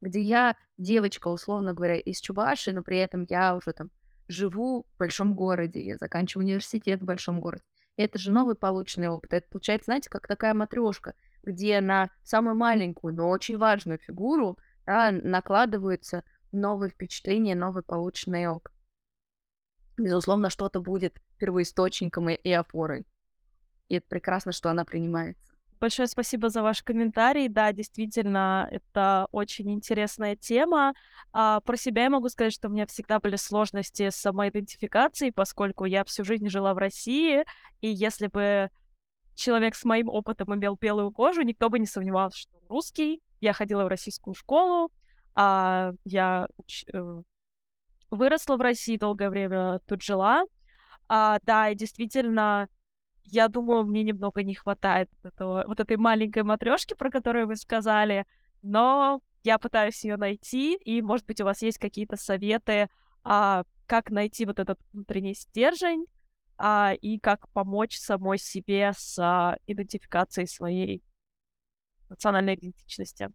Где я девочка, условно говоря, из Чувашии, но при этом я уже там живу в большом городе, я заканчиваю университет в большом городе. Это же новый полученный опыт. Это получается, знаете, как такая матрешка, где на самую маленькую, но очень важную фигуру да, накладываются новые впечатления, новый полученный опыт. Безусловно, что-то будет первоисточником и, и опорой. И это прекрасно, что она принимается. Большое спасибо за ваш комментарий. Да, действительно, это очень интересная тема. А, про себя я могу сказать, что у меня всегда были сложности с самоидентификацией, поскольку я всю жизнь жила в России, и если бы человек с моим опытом имел белую кожу, никто бы не сомневался, что он русский. Я ходила в российскую школу, а, я уч- э, выросла в России, долгое время тут жила. А, да, и действительно, я думаю, мне немного не хватает этого, вот этой маленькой матрешки, про которую вы сказали, но я пытаюсь ее найти, и, может быть, у вас есть какие-то советы, а, как найти вот этот внутренний стержень, а, и как помочь самой себе с а, идентификацией своей национальной идентичности.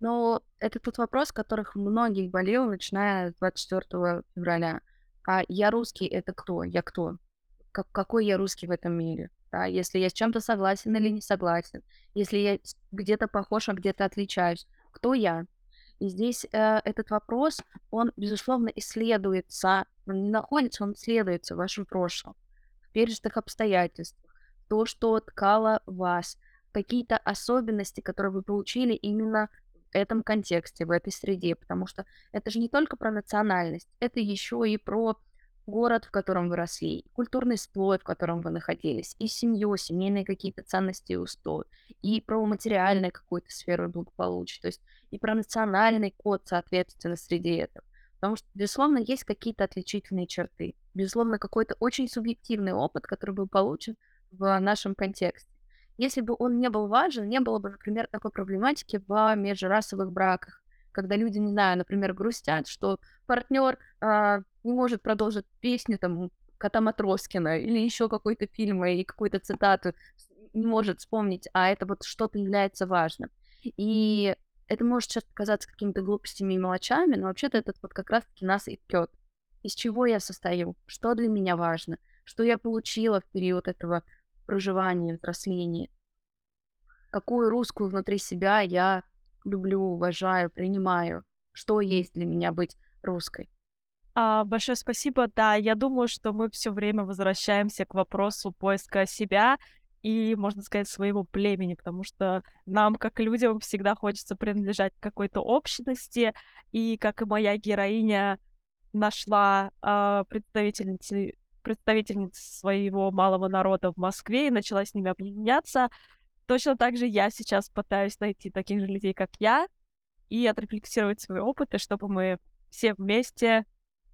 Но это тот вопрос, которых многих болел, начиная с 24 февраля. А я русский, это кто? Я кто? Как, какой я русский в этом мире? Да, если я с чем-то согласен или не согласен, если я где-то похож, а где-то отличаюсь, кто я? И здесь э, этот вопрос, он, безусловно, исследуется, он не находится, он исследуется в вашем прошлом, в пережитых обстоятельствах, то, что ткало вас, какие-то особенности, которые вы получили именно в этом контексте, в этой среде, потому что это же не только про национальность, это еще и про город, в котором вы росли, культурный слой, в котором вы находились, и семью, семейные какие-то ценности и устои, и про материальную какую-то сферу благополучия, то есть и про национальный код, соответственно, среди этого. Потому что, безусловно, есть какие-то отличительные черты. Безусловно, какой-то очень субъективный опыт, который был получен в нашем контексте. Если бы он не был важен, не было бы, например, такой проблематики в межрасовых браках, когда люди, не знаю, например, грустят, что партнер не может продолжить песню там Кота Матроскина или еще какой-то фильм и какую-то цитату не может вспомнить, а это вот что-то является важным. И Это может сейчас показаться какими-то глупостями и мелочами, но вообще-то этот вот как раз-таки нас и ткет. Из чего я состою, что для меня важно, что я получила в период этого проживания, взросления, какую русскую внутри себя я люблю, уважаю, принимаю, что есть для меня быть русской. А, большое спасибо. Да, я думаю, что мы все время возвращаемся к вопросу поиска себя и, можно сказать, своего племени, потому что нам, как людям, всегда хочется принадлежать какой-то общности, и как и моя героиня нашла э, представительницы представительниц своего малого народа в Москве и начала с ними объединяться. Точно так же я сейчас пытаюсь найти таких же людей, как я, и отрефлексировать свои опыты, чтобы мы все вместе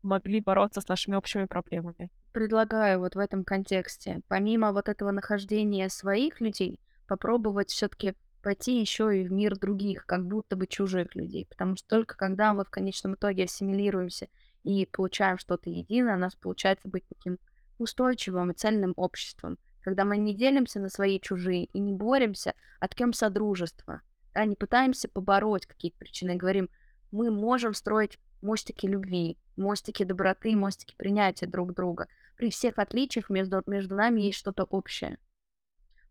могли бороться с нашими общими проблемами. Предлагаю вот в этом контексте, помимо вот этого нахождения своих людей, попробовать все-таки пойти еще и в мир других, как будто бы чужих людей. Потому что только когда мы в конечном итоге ассимилируемся и получаем что-то единое, у нас получается быть таким устойчивым и цельным обществом. Когда мы не делимся на свои чужие и не боремся, а ткем содружества, да, не пытаемся побороть какие-то причины, говорим, мы можем строить мостики любви, мостики доброты, мостики принятия друг друга. При всех отличиях между, между нами есть что-то общее.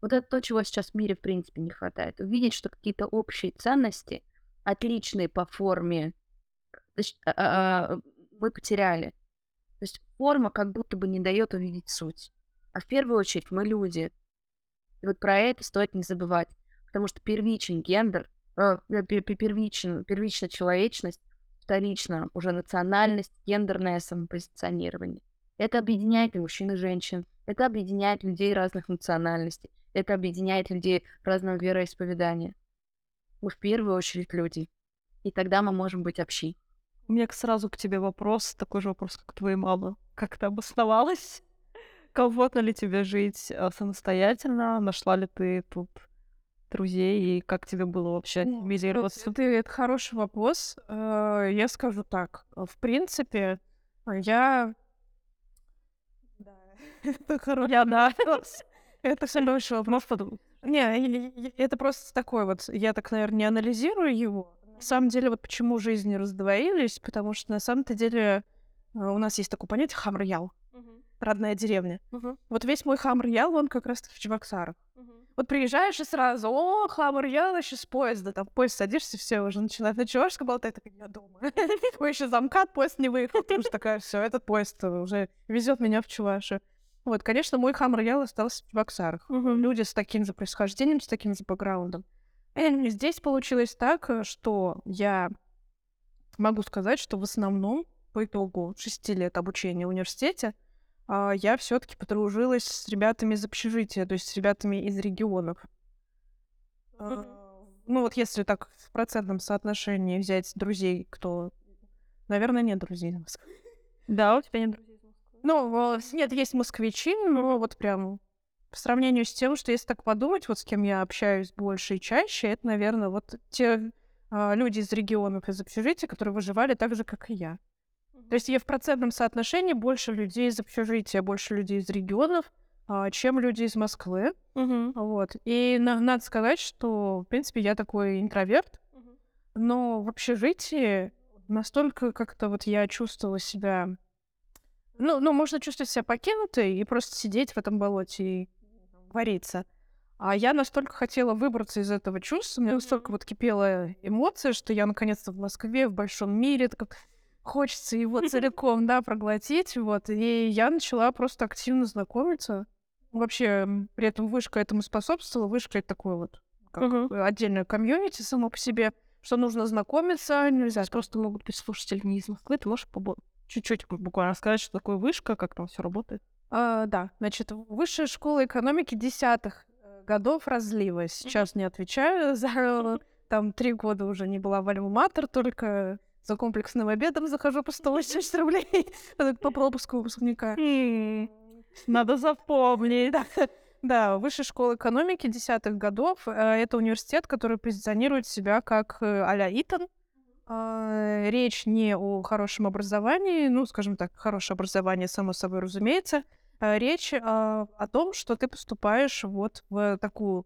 Вот это то, чего сейчас в мире, в принципе, не хватает. Увидеть, что какие-то общие ценности, отличные по форме, а, а, мы потеряли. То есть форма как будто бы не дает увидеть суть. А в первую очередь мы люди. И вот про это стоит не забывать. Потому что первичен гендер, э, первичен, первична человечность, вторично уже национальность, гендерное самопозиционирование. Это объединяет и мужчин, и женщин. Это объединяет людей разных национальностей. Это объединяет людей разного вероисповедания. Мы в первую очередь люди. И тогда мы можем быть общи. У меня сразу к тебе вопрос, такой же вопрос, как твоей мамы. Как ты обосновалась? Комфортно ли тебе жить э, самостоятельно? Нашла ли ты тут друзей, и как тебе было вообще ассимилироваться? Это, это хороший вопрос. Э, Я скажу так. В принципе, я... Да, это хороший Я, да. Это хороший вопрос. Не, это просто такой вот, я так, наверное, не анализирую его. На самом деле, вот почему жизни раздвоились, потому что на самом-то деле э, у нас есть такое понятие хамр-ял, родная деревня. Вот весь мой хамр-ял, он как раз в Чебоксарах. Вот приезжаешь и сразу, о, хамр-ял, еще с поезда, там в поезд садишься, все уже начинают на чувашском болтать, такая, я дома. Ой, еще замкат, поезд не выехал, потому что такая, все, этот поезд уже везет меня в Чувашию. Вот, конечно, мой хамр-ял остался в Чебоксарах. Люди с таким же происхождением, с таким же бэкграундом. И здесь получилось так, э, что я могу сказать, что в основном по итогу шести лет обучения в университете я все-таки подружилась с ребятами из общежития, то есть с ребятами из регионов. А, Ну вот если так в процентном соотношении взять друзей, кто... Наверное, нет друзей. из Москвы. Да, у тебя нет друзей из Москвы? Ну, э, нет, есть москвичи, но вот прям по сравнению с тем, что если так подумать, вот с кем я общаюсь больше и чаще, это, наверное, вот те а, люди из регионов, из общежития, которые выживали так же, как и я. То есть я в процентном соотношении больше людей из общежития, больше людей из регионов, а, чем люди из Москвы. Вот. И на- надо сказать, что, в принципе, я такой интроверт, но в общежитии настолько как-то вот я чувствовала себя... Ну, ну, можно чувствовать себя покинутой и просто сидеть в этом болоте и вариться. А я настолько хотела выбраться из этого чувства, у меня настолько вот кипела эмоция, что я наконец-то в Москве, в большом мире, так хочется его целиком, да, проглотить, вот. И я начала просто активно знакомиться. Вообще, при этом вышка этому способствовала. Вышка — это такое вот как Мгм. отдельное комьюнити само по себе, что нужно знакомиться, нельзя Просто могут быть слушатели не из Москвы. Ты можешь побо- чуть-чуть буквально рассказать, что такое вышка, как там все работает? А, да, значит, высшая школа экономики десятых э, годов разлива. Сейчас не отвечаю за там три года уже не была в Альма-Матер, только за комплексным обедом захожу по 180 рублей по пропуску выпускника. Надо запомнить. Да, высшая школа экономики десятых годов. э, Это университет, который позиционирует себя как э, а-ля Итан. А, Речь не о хорошем образовании, ну, скажем так, хорошее образование, само собой разумеется. А Речь а, о том, что ты поступаешь вот в такую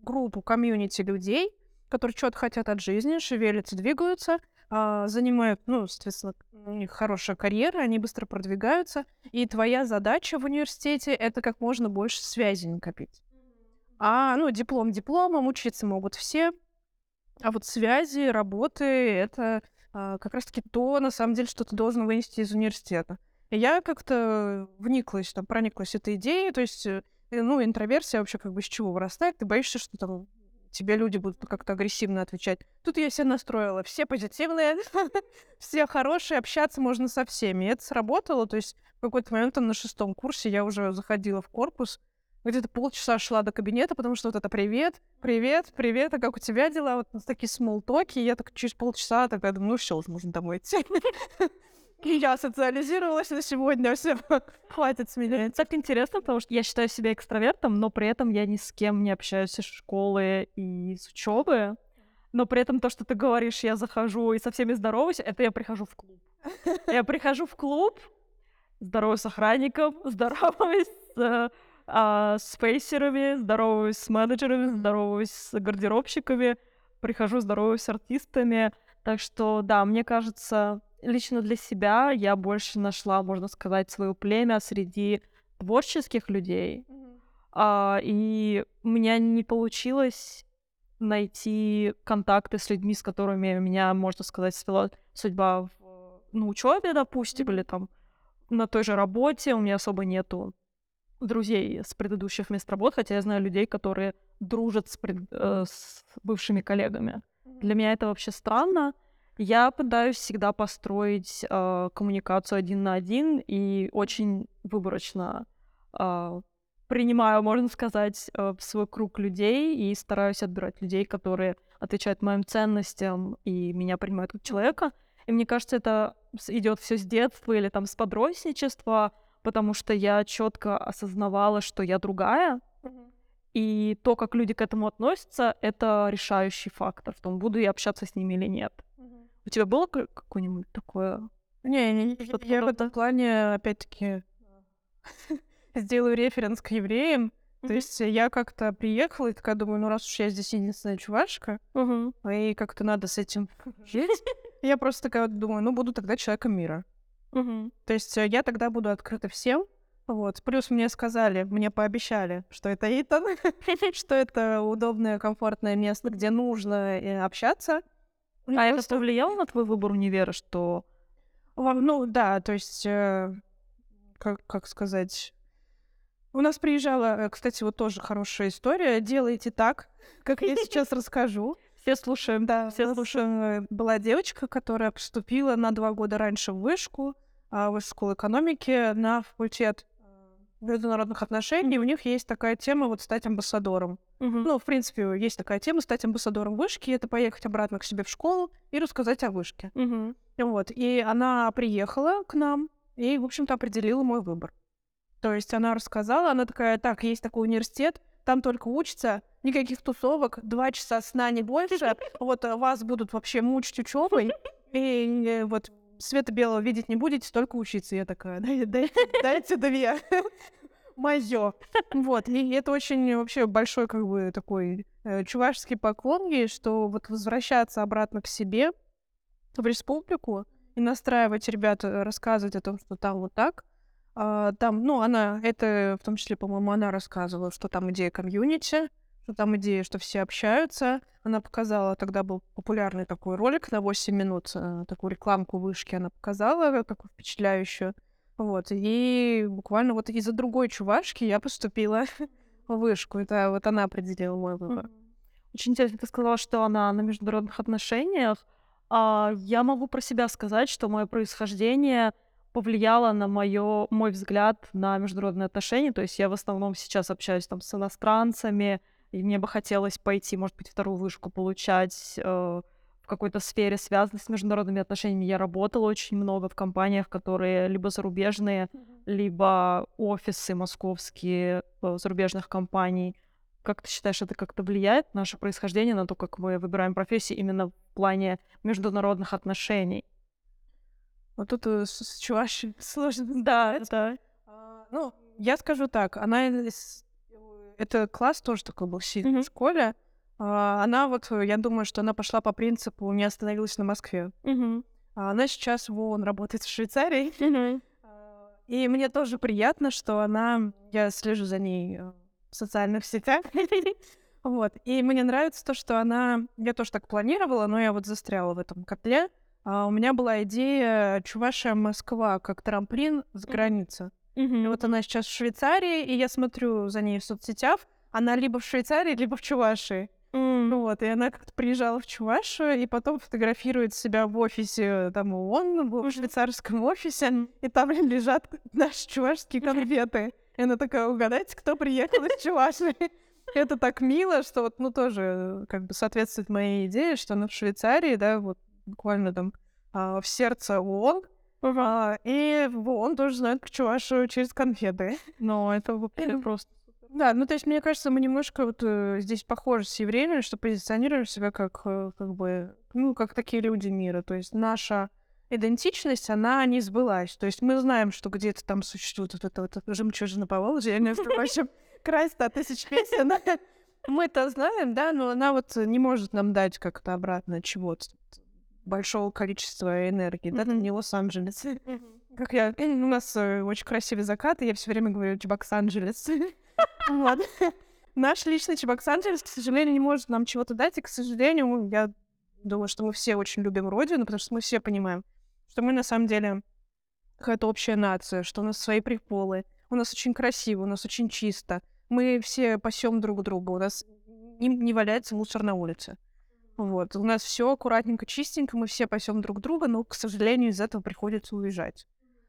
группу, комьюнити людей, которые что-то хотят от жизни, шевелятся, двигаются, а, занимают, ну, соответственно, у них хорошая карьера, они быстро продвигаются, и твоя задача в университете — это как можно больше связей накопить. А, ну, диплом дипломом, учиться могут все, а вот связи, работы — это а, как раз-таки то, на самом деле, что ты должен вынести из университета. И я как-то вниклась, там, прониклась этой идеей, то есть, э, ну, интроверсия вообще как бы с чего вырастает? Ты боишься, что там тебе люди будут как-то агрессивно отвечать. Тут я себя настроила. Все позитивные, все хорошие, общаться можно со всеми. И это сработало. То есть в какой-то момент там на шестом курсе я уже заходила в корпус, где-то полчаса шла до кабинета, потому что вот это «Привет, привет, привет, а как у тебя дела?» Вот такие смолтоки. Я так через полчаса такая думаю, ну все, уже можно домой идти. И я социализировалась на сегодня, все, хватит с меня. Так интересно, потому что я считаю себя экстравертом, но при этом я ни с кем не общаюсь из школы и с учебы. Но при этом то, что ты говоришь, я захожу и со всеми здороваюсь, это я прихожу в клуб. Я прихожу в клуб, здороваюсь с охранником, здороваюсь с, а, с фейсерами, здороваюсь с менеджерами, здороваюсь с гардеробщиками, прихожу, здороваюсь с артистами. Так что, да, мне кажется, лично для себя я больше нашла, можно сказать, свое племя среди творческих людей. Mm-hmm. А, и у меня не получилось найти контакты с людьми, с которыми меня, можно сказать, свела судьба в, на учебе, допустим, mm-hmm. или там на той же работе. У меня особо нету друзей с предыдущих мест работ, хотя я знаю людей, которые дружат с, пред, э, с бывшими коллегами. Mm-hmm. Для меня это вообще странно. Я пытаюсь всегда построить э, коммуникацию один на один и очень выборочно э, принимаю, можно сказать, э, свой круг людей и стараюсь отбирать людей, которые отвечают моим ценностям и меня принимают как человека. И мне кажется, это идет все с детства или там с подростничества, потому что я четко осознавала, что я другая. И то, как люди к этому относятся, это решающий фактор в том, буду я общаться с ними или нет. У тебя было какое-нибудь такое? Не, не, не я в этом плане, опять-таки, сделаю референс к евреям. То есть я как-то приехала и такая думаю, ну раз уж я здесь единственная чувашка, и как-то надо с этим жить, я просто такая вот думаю, ну буду тогда человеком мира. То есть э, я тогда буду открыта всем, вот. Плюс мне сказали, мне пообещали, что это Итан, что это удобное, комфортное место, где нужно э, общаться. А это повлияло на твой выбор универа, что... Ну, да, то есть, э, как, как сказать... У нас приезжала, э, кстати, вот тоже хорошая история. Делайте так, как я сейчас расскажу. Все слушаем, да. Все слушаем. Э, была девочка, которая поступила на два года раньше в вышку, а, в высшую школу экономики, на факультет международных отношений, у них есть такая тема вот стать амбассадором. Uh-huh. Ну, в принципе, есть такая тема стать амбассадором вышки, это поехать обратно к себе в школу и рассказать о вышке. Uh-huh. Вот. И она приехала к нам и, в общем-то, определила мой выбор. То есть она рассказала, она такая, так, есть такой университет, там только учатся, никаких тусовок, два часа сна не больше, вот вас будут вообще мучить учебой, и э, вот света белого видеть не будете, только учиться. Я такая, дай, дай, дайте две. Моё. Вот. И это очень вообще большой, как бы, такой э, чувашский поклон ей, что вот возвращаться обратно к себе в республику и настраивать ребят, э, рассказывать о том, что там вот так. А, там, ну, она, это в том числе, по-моему, она рассказывала, что там идея комьюнити, что там идея, что все общаются. Она показала, тогда был популярный такой ролик на 8 минут, э, такую рекламку вышки она показала, такую впечатляющую. Вот, и буквально вот из-за другой чувашки я поступила в вышку. Это вот она определила мой выбор. Очень интересно, ты сказала, что она на международных отношениях. А я могу про себя сказать, что мое происхождение повлияло на моё, мой взгляд на международные отношения. То есть я в основном сейчас общаюсь там с иностранцами, и мне бы хотелось пойти, может быть, вторую вышку получать э, в какой-то сфере, связанной с международными отношениями. Я работала очень много в компаниях, которые либо зарубежные, mm-hmm. либо офисы московские э, зарубежных компаний. Как ты считаешь, это как-то влияет наше происхождение на то, как мы выбираем профессии именно в плане международных отношений? Вот тут э, с, с чувашей сложно. Да, да. А, ну, я скажу так, она это класс тоже такой был сильный mm-hmm. в школе. А, Она вот, э, я думаю, что она пошла по принципу «не остановилась на Москве». А Она сейчас в ООН работает в Швейцарии. А, И мне тоже приятно, что она... Я слежу за ней э, в социальных сетях. Вот. И мне нравится то, что она... Я тоже так планировала, но я вот застряла в этом котле. А у меня была идея Чувашия-Москва как трамплин с границы. Мгм. вот она сейчас в Швейцарии, и я смотрю за ней в соцсетях. Она либо в Швейцарии, либо в Чувашии. М. Вот, и она как-то приезжала в Чувашию, и потом фотографирует себя в офисе, там, ООН, в швейцарском офисе, и там лежат наши чувашские конфеты. И она такая, угадайте, кто приехал из Чувашии. Это так мило, что вот, ну, тоже э, как бы соответствует моей идее, что она в Швейцарии, да, вот буквально там а, в сердце ООН, а, и в ООН тоже знают про Чувашию через конфеты. Но это вообще Мгм. просто... Да, ну то есть, мне кажется, мы немножко вот э, здесь похожи с евреями, что позиционируем себя как, э, как бы, ну, как такие люди мира. То есть наша идентичность, она не сбылась. То есть мы знаем, что где-то там существует вот эта вот жемчужина Поволжья, между прочим, край 100 тысяч песен. Мы это знаем, да, но она вот не может нам дать как-то обратно чего-то большого количества энергии, да, это Мгм. не Лос-Анджелес. Как я... У нас э, очень красивый закат, и я все время говорю Чебокс-Анджелес. Вот. Наш личный Чебокс-Анджелес, к сожалению, не может нам чего-то дать, и, к сожалению, я думаю, что мы все очень любим Родину, потому что мы все понимаем, что мы на самом деле какая-то общая нация, что у нас свои приколы, у нас очень красиво, у нас очень чисто, мы все пасем друг друга, у нас не, не валяется мусор на улице. Вот. У нас все аккуратненько, чистенько, мы все пасем друг друга, но, к сожалению, из этого приходится уезжать.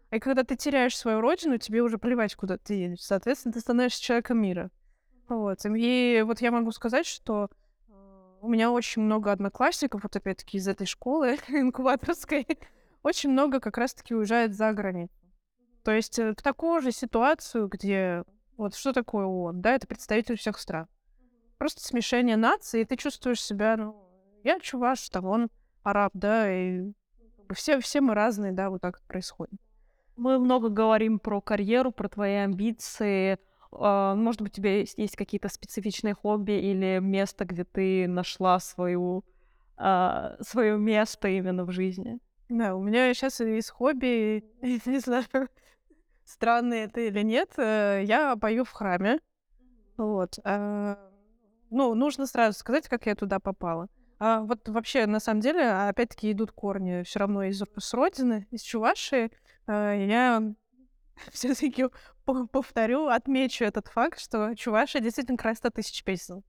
И когда ты теряешь свою родину, тебе уже плевать, куда ты едешь. Соответственно, ты становишься человеком мира. Вот. И вот я могу сказать, что э, у меня очень много одноклассников, вот опять-таки из этой школы инкубаторской, очень много как раз-таки уезжает за границу. То есть э, в такую же ситуацию, где вот что такое ООН, да, это представитель всех стран. Просто смешение наций, и ты чувствуешь себя, ну, я чуваш, там он араб, да, и бы все, все мы разные, да, вот так происходит. Мы много говорим про карьеру, про твои амбиции. А, Может быть, у тебя есть, есть какие-то специфичные хобби или место, где ты нашла свою, а, свое место именно в жизни? Да, у меня сейчас есть хобби, не знаю, странно это или нет, э, я пою в храме. Вот. а, Ну, нужно сразу сказать, как я туда попала. А вот вообще, на самом деле, опять-таки идут корни все равно из с родины, из Чувашии. А, Я все-таки повторю, отмечу этот факт, что Чувашия действительно край 100 тысяч песен.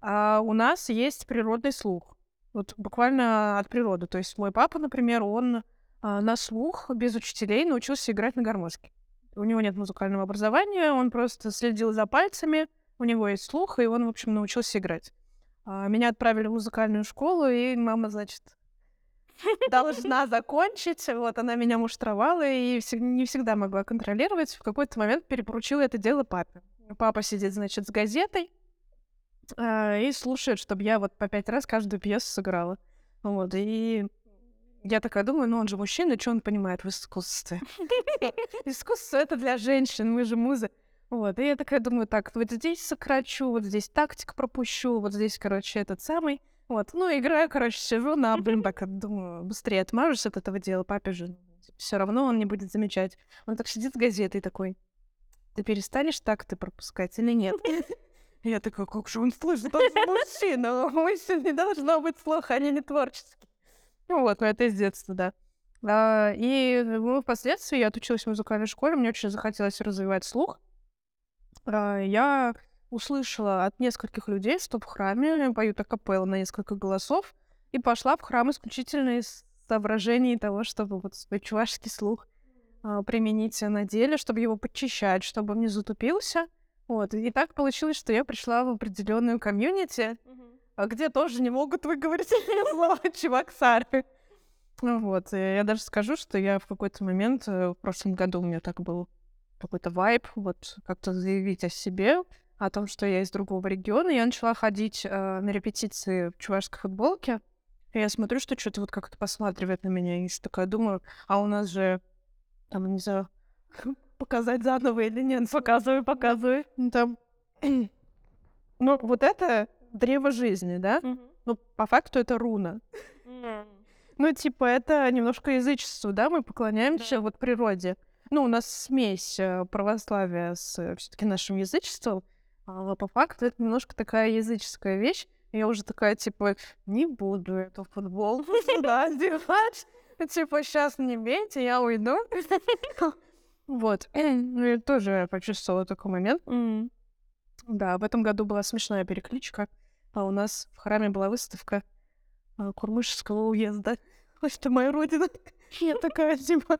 А у нас есть природный слух. Вот буквально от природы. То есть мой папа, например, он а, на слух без учителей научился играть на гармошке. У него нет музыкального образования, он просто следил за пальцами, у него есть слух, и он, в общем, научился играть. А, Меня отправили в музыкальную школу, и мама, значит, должна закончить. Вот она меня муштровала и не всегда могла контролировать. В какой-то момент перепоручила это дело папе. Папа сидит, значит, с газетой а, и слушает, чтобы я вот по пять раз каждую пьесу сыграла. Вот, и я такая думаю, ну он же мужчина, что он понимает в искусстве? Искусство — это для женщин, мы же музы. Вот, и я такая думаю, так, вот здесь сокрачу, вот здесь тактик пропущу, вот здесь, короче, этот самый. Вот, ну, играю, короче, сижу на, блин, так, думаю, быстрее отмажусь от этого дела, папе же все равно он не будет замечать. Он так сидит с газетой такой, ты перестанешь так ты пропускать или нет? Я такая, как же он слышит, он мужчина, у мужчин не должно быть слуха, они не творческие. Ну вот, ну это из детства, да. А, и ну, впоследствии я отучилась в музыкальной школе, мне очень захотелось развивать слух. А, я услышала от нескольких людей, что в храме поют акапелла на несколько голосов, и пошла в храм исключительно из соображений того, чтобы вот свой чувашский слух а, применить на деле, чтобы его подчищать, чтобы он не затупился. Вот. И так получилось, что я пришла в определенную комьюнити, а где тоже не могут выговорить слово чувак-сары. Ну Вот. И я даже скажу, что я в какой-то момент, э, в прошлом году у меня так был какой-то вайб, вот как-то заявить о себе, о том, что я из другого региона. Я начала ходить э, на репетиции в чувашской футболке. И я смотрю, что что-то вот как-то посматривает на меня. И такая думаю, а у нас же, там, не знаю, показать заново или нет. Показывай, показывай. Ну, Там, ну, вот это древо жизни, да? Мгм. Ну, по факту это руна. Ну, типа, это немножко язычество, да, мы поклоняемся вот природе. Ну, у нас смесь э, православия с все-таки нашим язычеством, а по факту это немножко такая языческая вещь. И Я уже такая, типа, не буду эту футболку сюда одевать. Типа, сейчас не бейте, я уйду. Вот. Ну, я тоже почувствовала такой момент. Да, в этом году была смешная перекличка. А у нас в храме была выставка а, Курмышевского уезда. Это моя родина. Я такая, типа...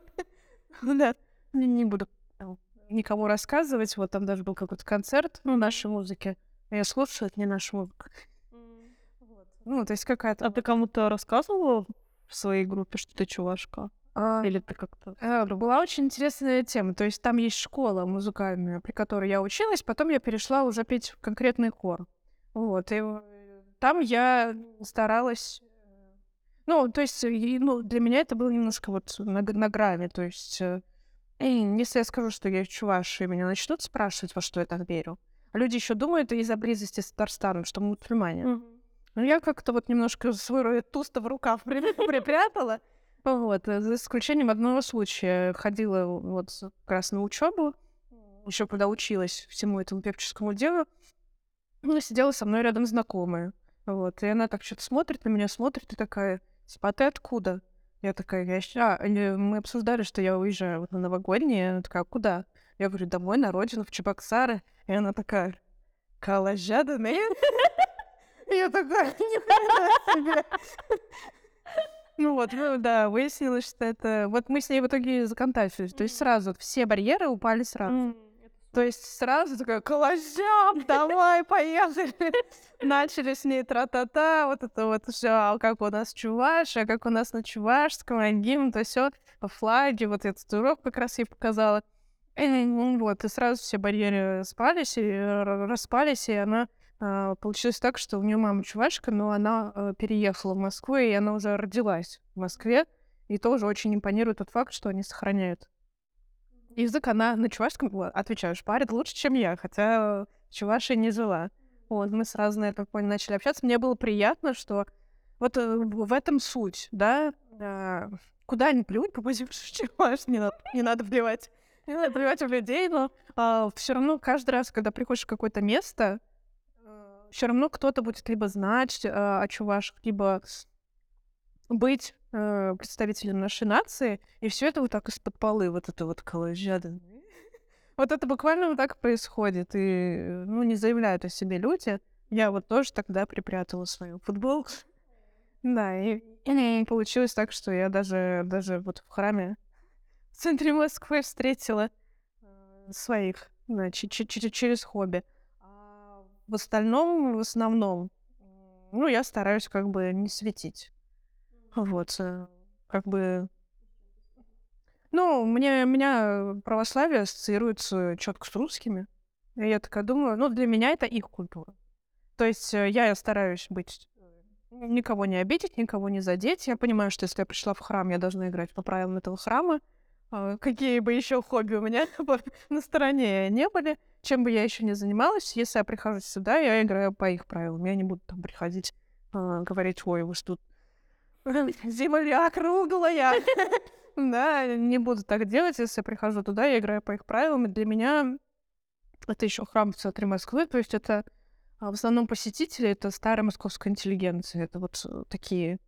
Да, не не буду там никому рассказывать. Вот там даже был какой-то концерт, ну, нашей музыки. А Я слушаю, это не наша музыка. Вот. Ну, то есть какая-то... А ты кому-то рассказывала в своей группе, что ты чувашка? А, Или ты как-то... э, Была очень интересная тема. То есть там есть школа музыкальная, при которой я училась, потом я перешла уже петь в конкретный хор. Вот, и э, там я старалась... э, Ну, то есть, ну, для меня это было немножко вот на, на грани. То есть, э, и если я скажу, что я чуваш, и меня начнут спрашивать, во что я так верю, а люди еще думают из-за близости с Татарстаном, что мы мусульмане. Мгм. Ну, я как-то вот немножко свой туста в рукав при- припрятала. Вот, э, за исключением одного случая. Ходила вот как раз на учебу, еще когда училась всему этому певческому делу. Ну, сидела со мной рядом знакомая. Вот, и она так что-то смотрит на меня, смотрит и такая, типа, а ты откуда? Я такая, я ща... или Мы обсуждали, что я уезжаю вот на новогоднее. Она такая, «А куда? Я говорю, домой, на родину, в Чебоксары. И она такая, Калажаданы? И Я такая, «Нихрена себе!» Ну вот, ну да, выяснилось, что это... Вот мы с ней в итоге законтачились. То есть сразу все барьеры упали сразу. То есть сразу такая, колозям, давай, поехали. Начали с ней тра-та-та, вот это вот все, как у нас чуваш, а как у нас на чувашском, а гимн, то все, флаги, вот этот урок как раз ей показала. И, ну, вот, и сразу все барьеры спались, и р- распались, и она а, получилось так, что у нее мама чувашка, но она а, переехала в Москву, и она уже родилась в Москве, и тоже очень импонирует тот факт, что они сохраняют язык она на чувашском, отвечаю, шпарит лучше, чем я, хотя в Чувашии не жила. Вот, мы сразу на этом фоне начали общаться. Мне было приятно, что вот э, в этом суть, да, а, куда ни плюнь, попадешь в Чуваш, не надо, не надо плевать. Не надо плевать в людей, но все равно каждый раз, когда приходишь в какое-то место, все равно кто-то будет либо знать э, о чувашах, либо быть э, представителем нашей нации, и все это вот так из-под полы, вот это вот коллажада. Вот это буквально вот так происходит, и, ну, не заявляют о себе люди. Я вот тоже тогда припрятала свою футболку. Да, и, и получилось так, что я даже, даже вот в храме в центре Москвы встретила э, своих, да, че- че- че- через хобби. А в остальном, в основном, ну, я стараюсь как бы не светить. Вот, э, как бы... Ну, мне, меня православие ассоциируется четко с русскими. И я такая думаю, ну, для меня это их культура. То есть э, я стараюсь быть э, никого не обидеть, никого не задеть. Я понимаю, что если я пришла в храм, я должна играть по правилам этого храма. А, Какие бы еще хобби у меня на стороне не были, чем бы я еще не занималась, если я прихожу сюда, я играю по их правилам. Я не буду там приходить, а, говорить, ой, вы что тут земля круглая. Да, не буду так делать, если я прихожу туда, я играю по их правилам. Для меня это еще храм в центре Москвы, то есть это а, в основном посетители, это старая московская интеллигенция, это вот э, такие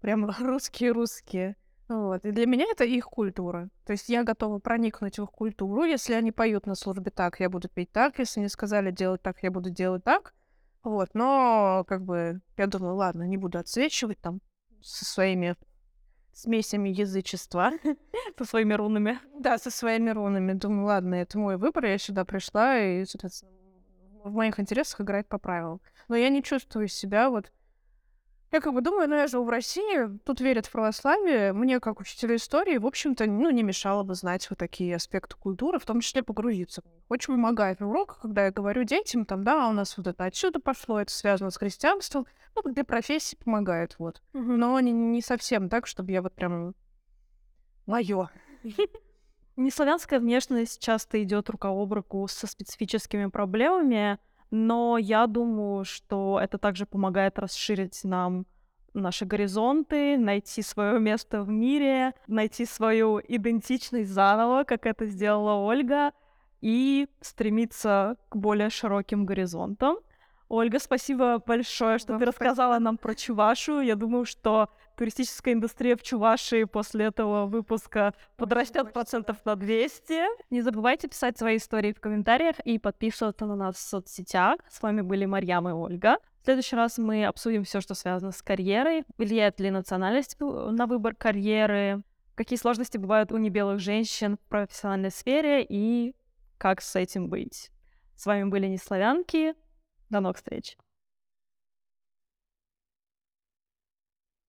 прям русские-русские. Вот. И для меня это их культура. То есть я готова проникнуть в их культуру. Если они поют на службе так, я буду петь так. Если они сказали делать так, я буду делать так. Вот. Но, как бы, я думаю, ладно, не буду отсвечивать там со своими смесями язычества. Со своими рунами. Да, со своими рунами. Думаю, ладно, это мой выбор, я сюда пришла, и, в моих интересах играть по правилам. Но я не чувствую себя вот... Я как бы думаю, ну я живу в России, тут верят в православие, мне, как учителю истории, в общем-то, ну, не мешало бы знать вот такие аспекты культуры, в том числе погрузиться. Очень помогает на уроках, когда я говорю детям, там, да, у нас вот это отсюда пошло, это связано с христианством, ну, для профессии помогает, вот. Но не, не совсем так, чтобы я вот прям... Мое. Неславянская внешность часто идет рука об руку со специфическими проблемами, но я думаю, что это также помогает расширить нам наши горизонты, найти свое место в мире, найти свою идентичность заново, как это сделала Ольга, и стремиться к более широким горизонтам. Ольга, спасибо большое, что Вам ты спасибо. рассказала нам про Чувашу. Я думаю, что туристическая индустрия в Чувашии после этого выпуска подрастет процентов на 200. Не забывайте писать свои истории в комментариях и подписываться на нас в соцсетях. С вами были Марьям и Ольга. В следующий раз мы обсудим все, что связано с карьерой. Влияет ли национальность на выбор карьеры? Какие сложности бывают у небелых женщин в профессиональной сфере и как с этим быть? С вами были Неславянки. До новых встреч.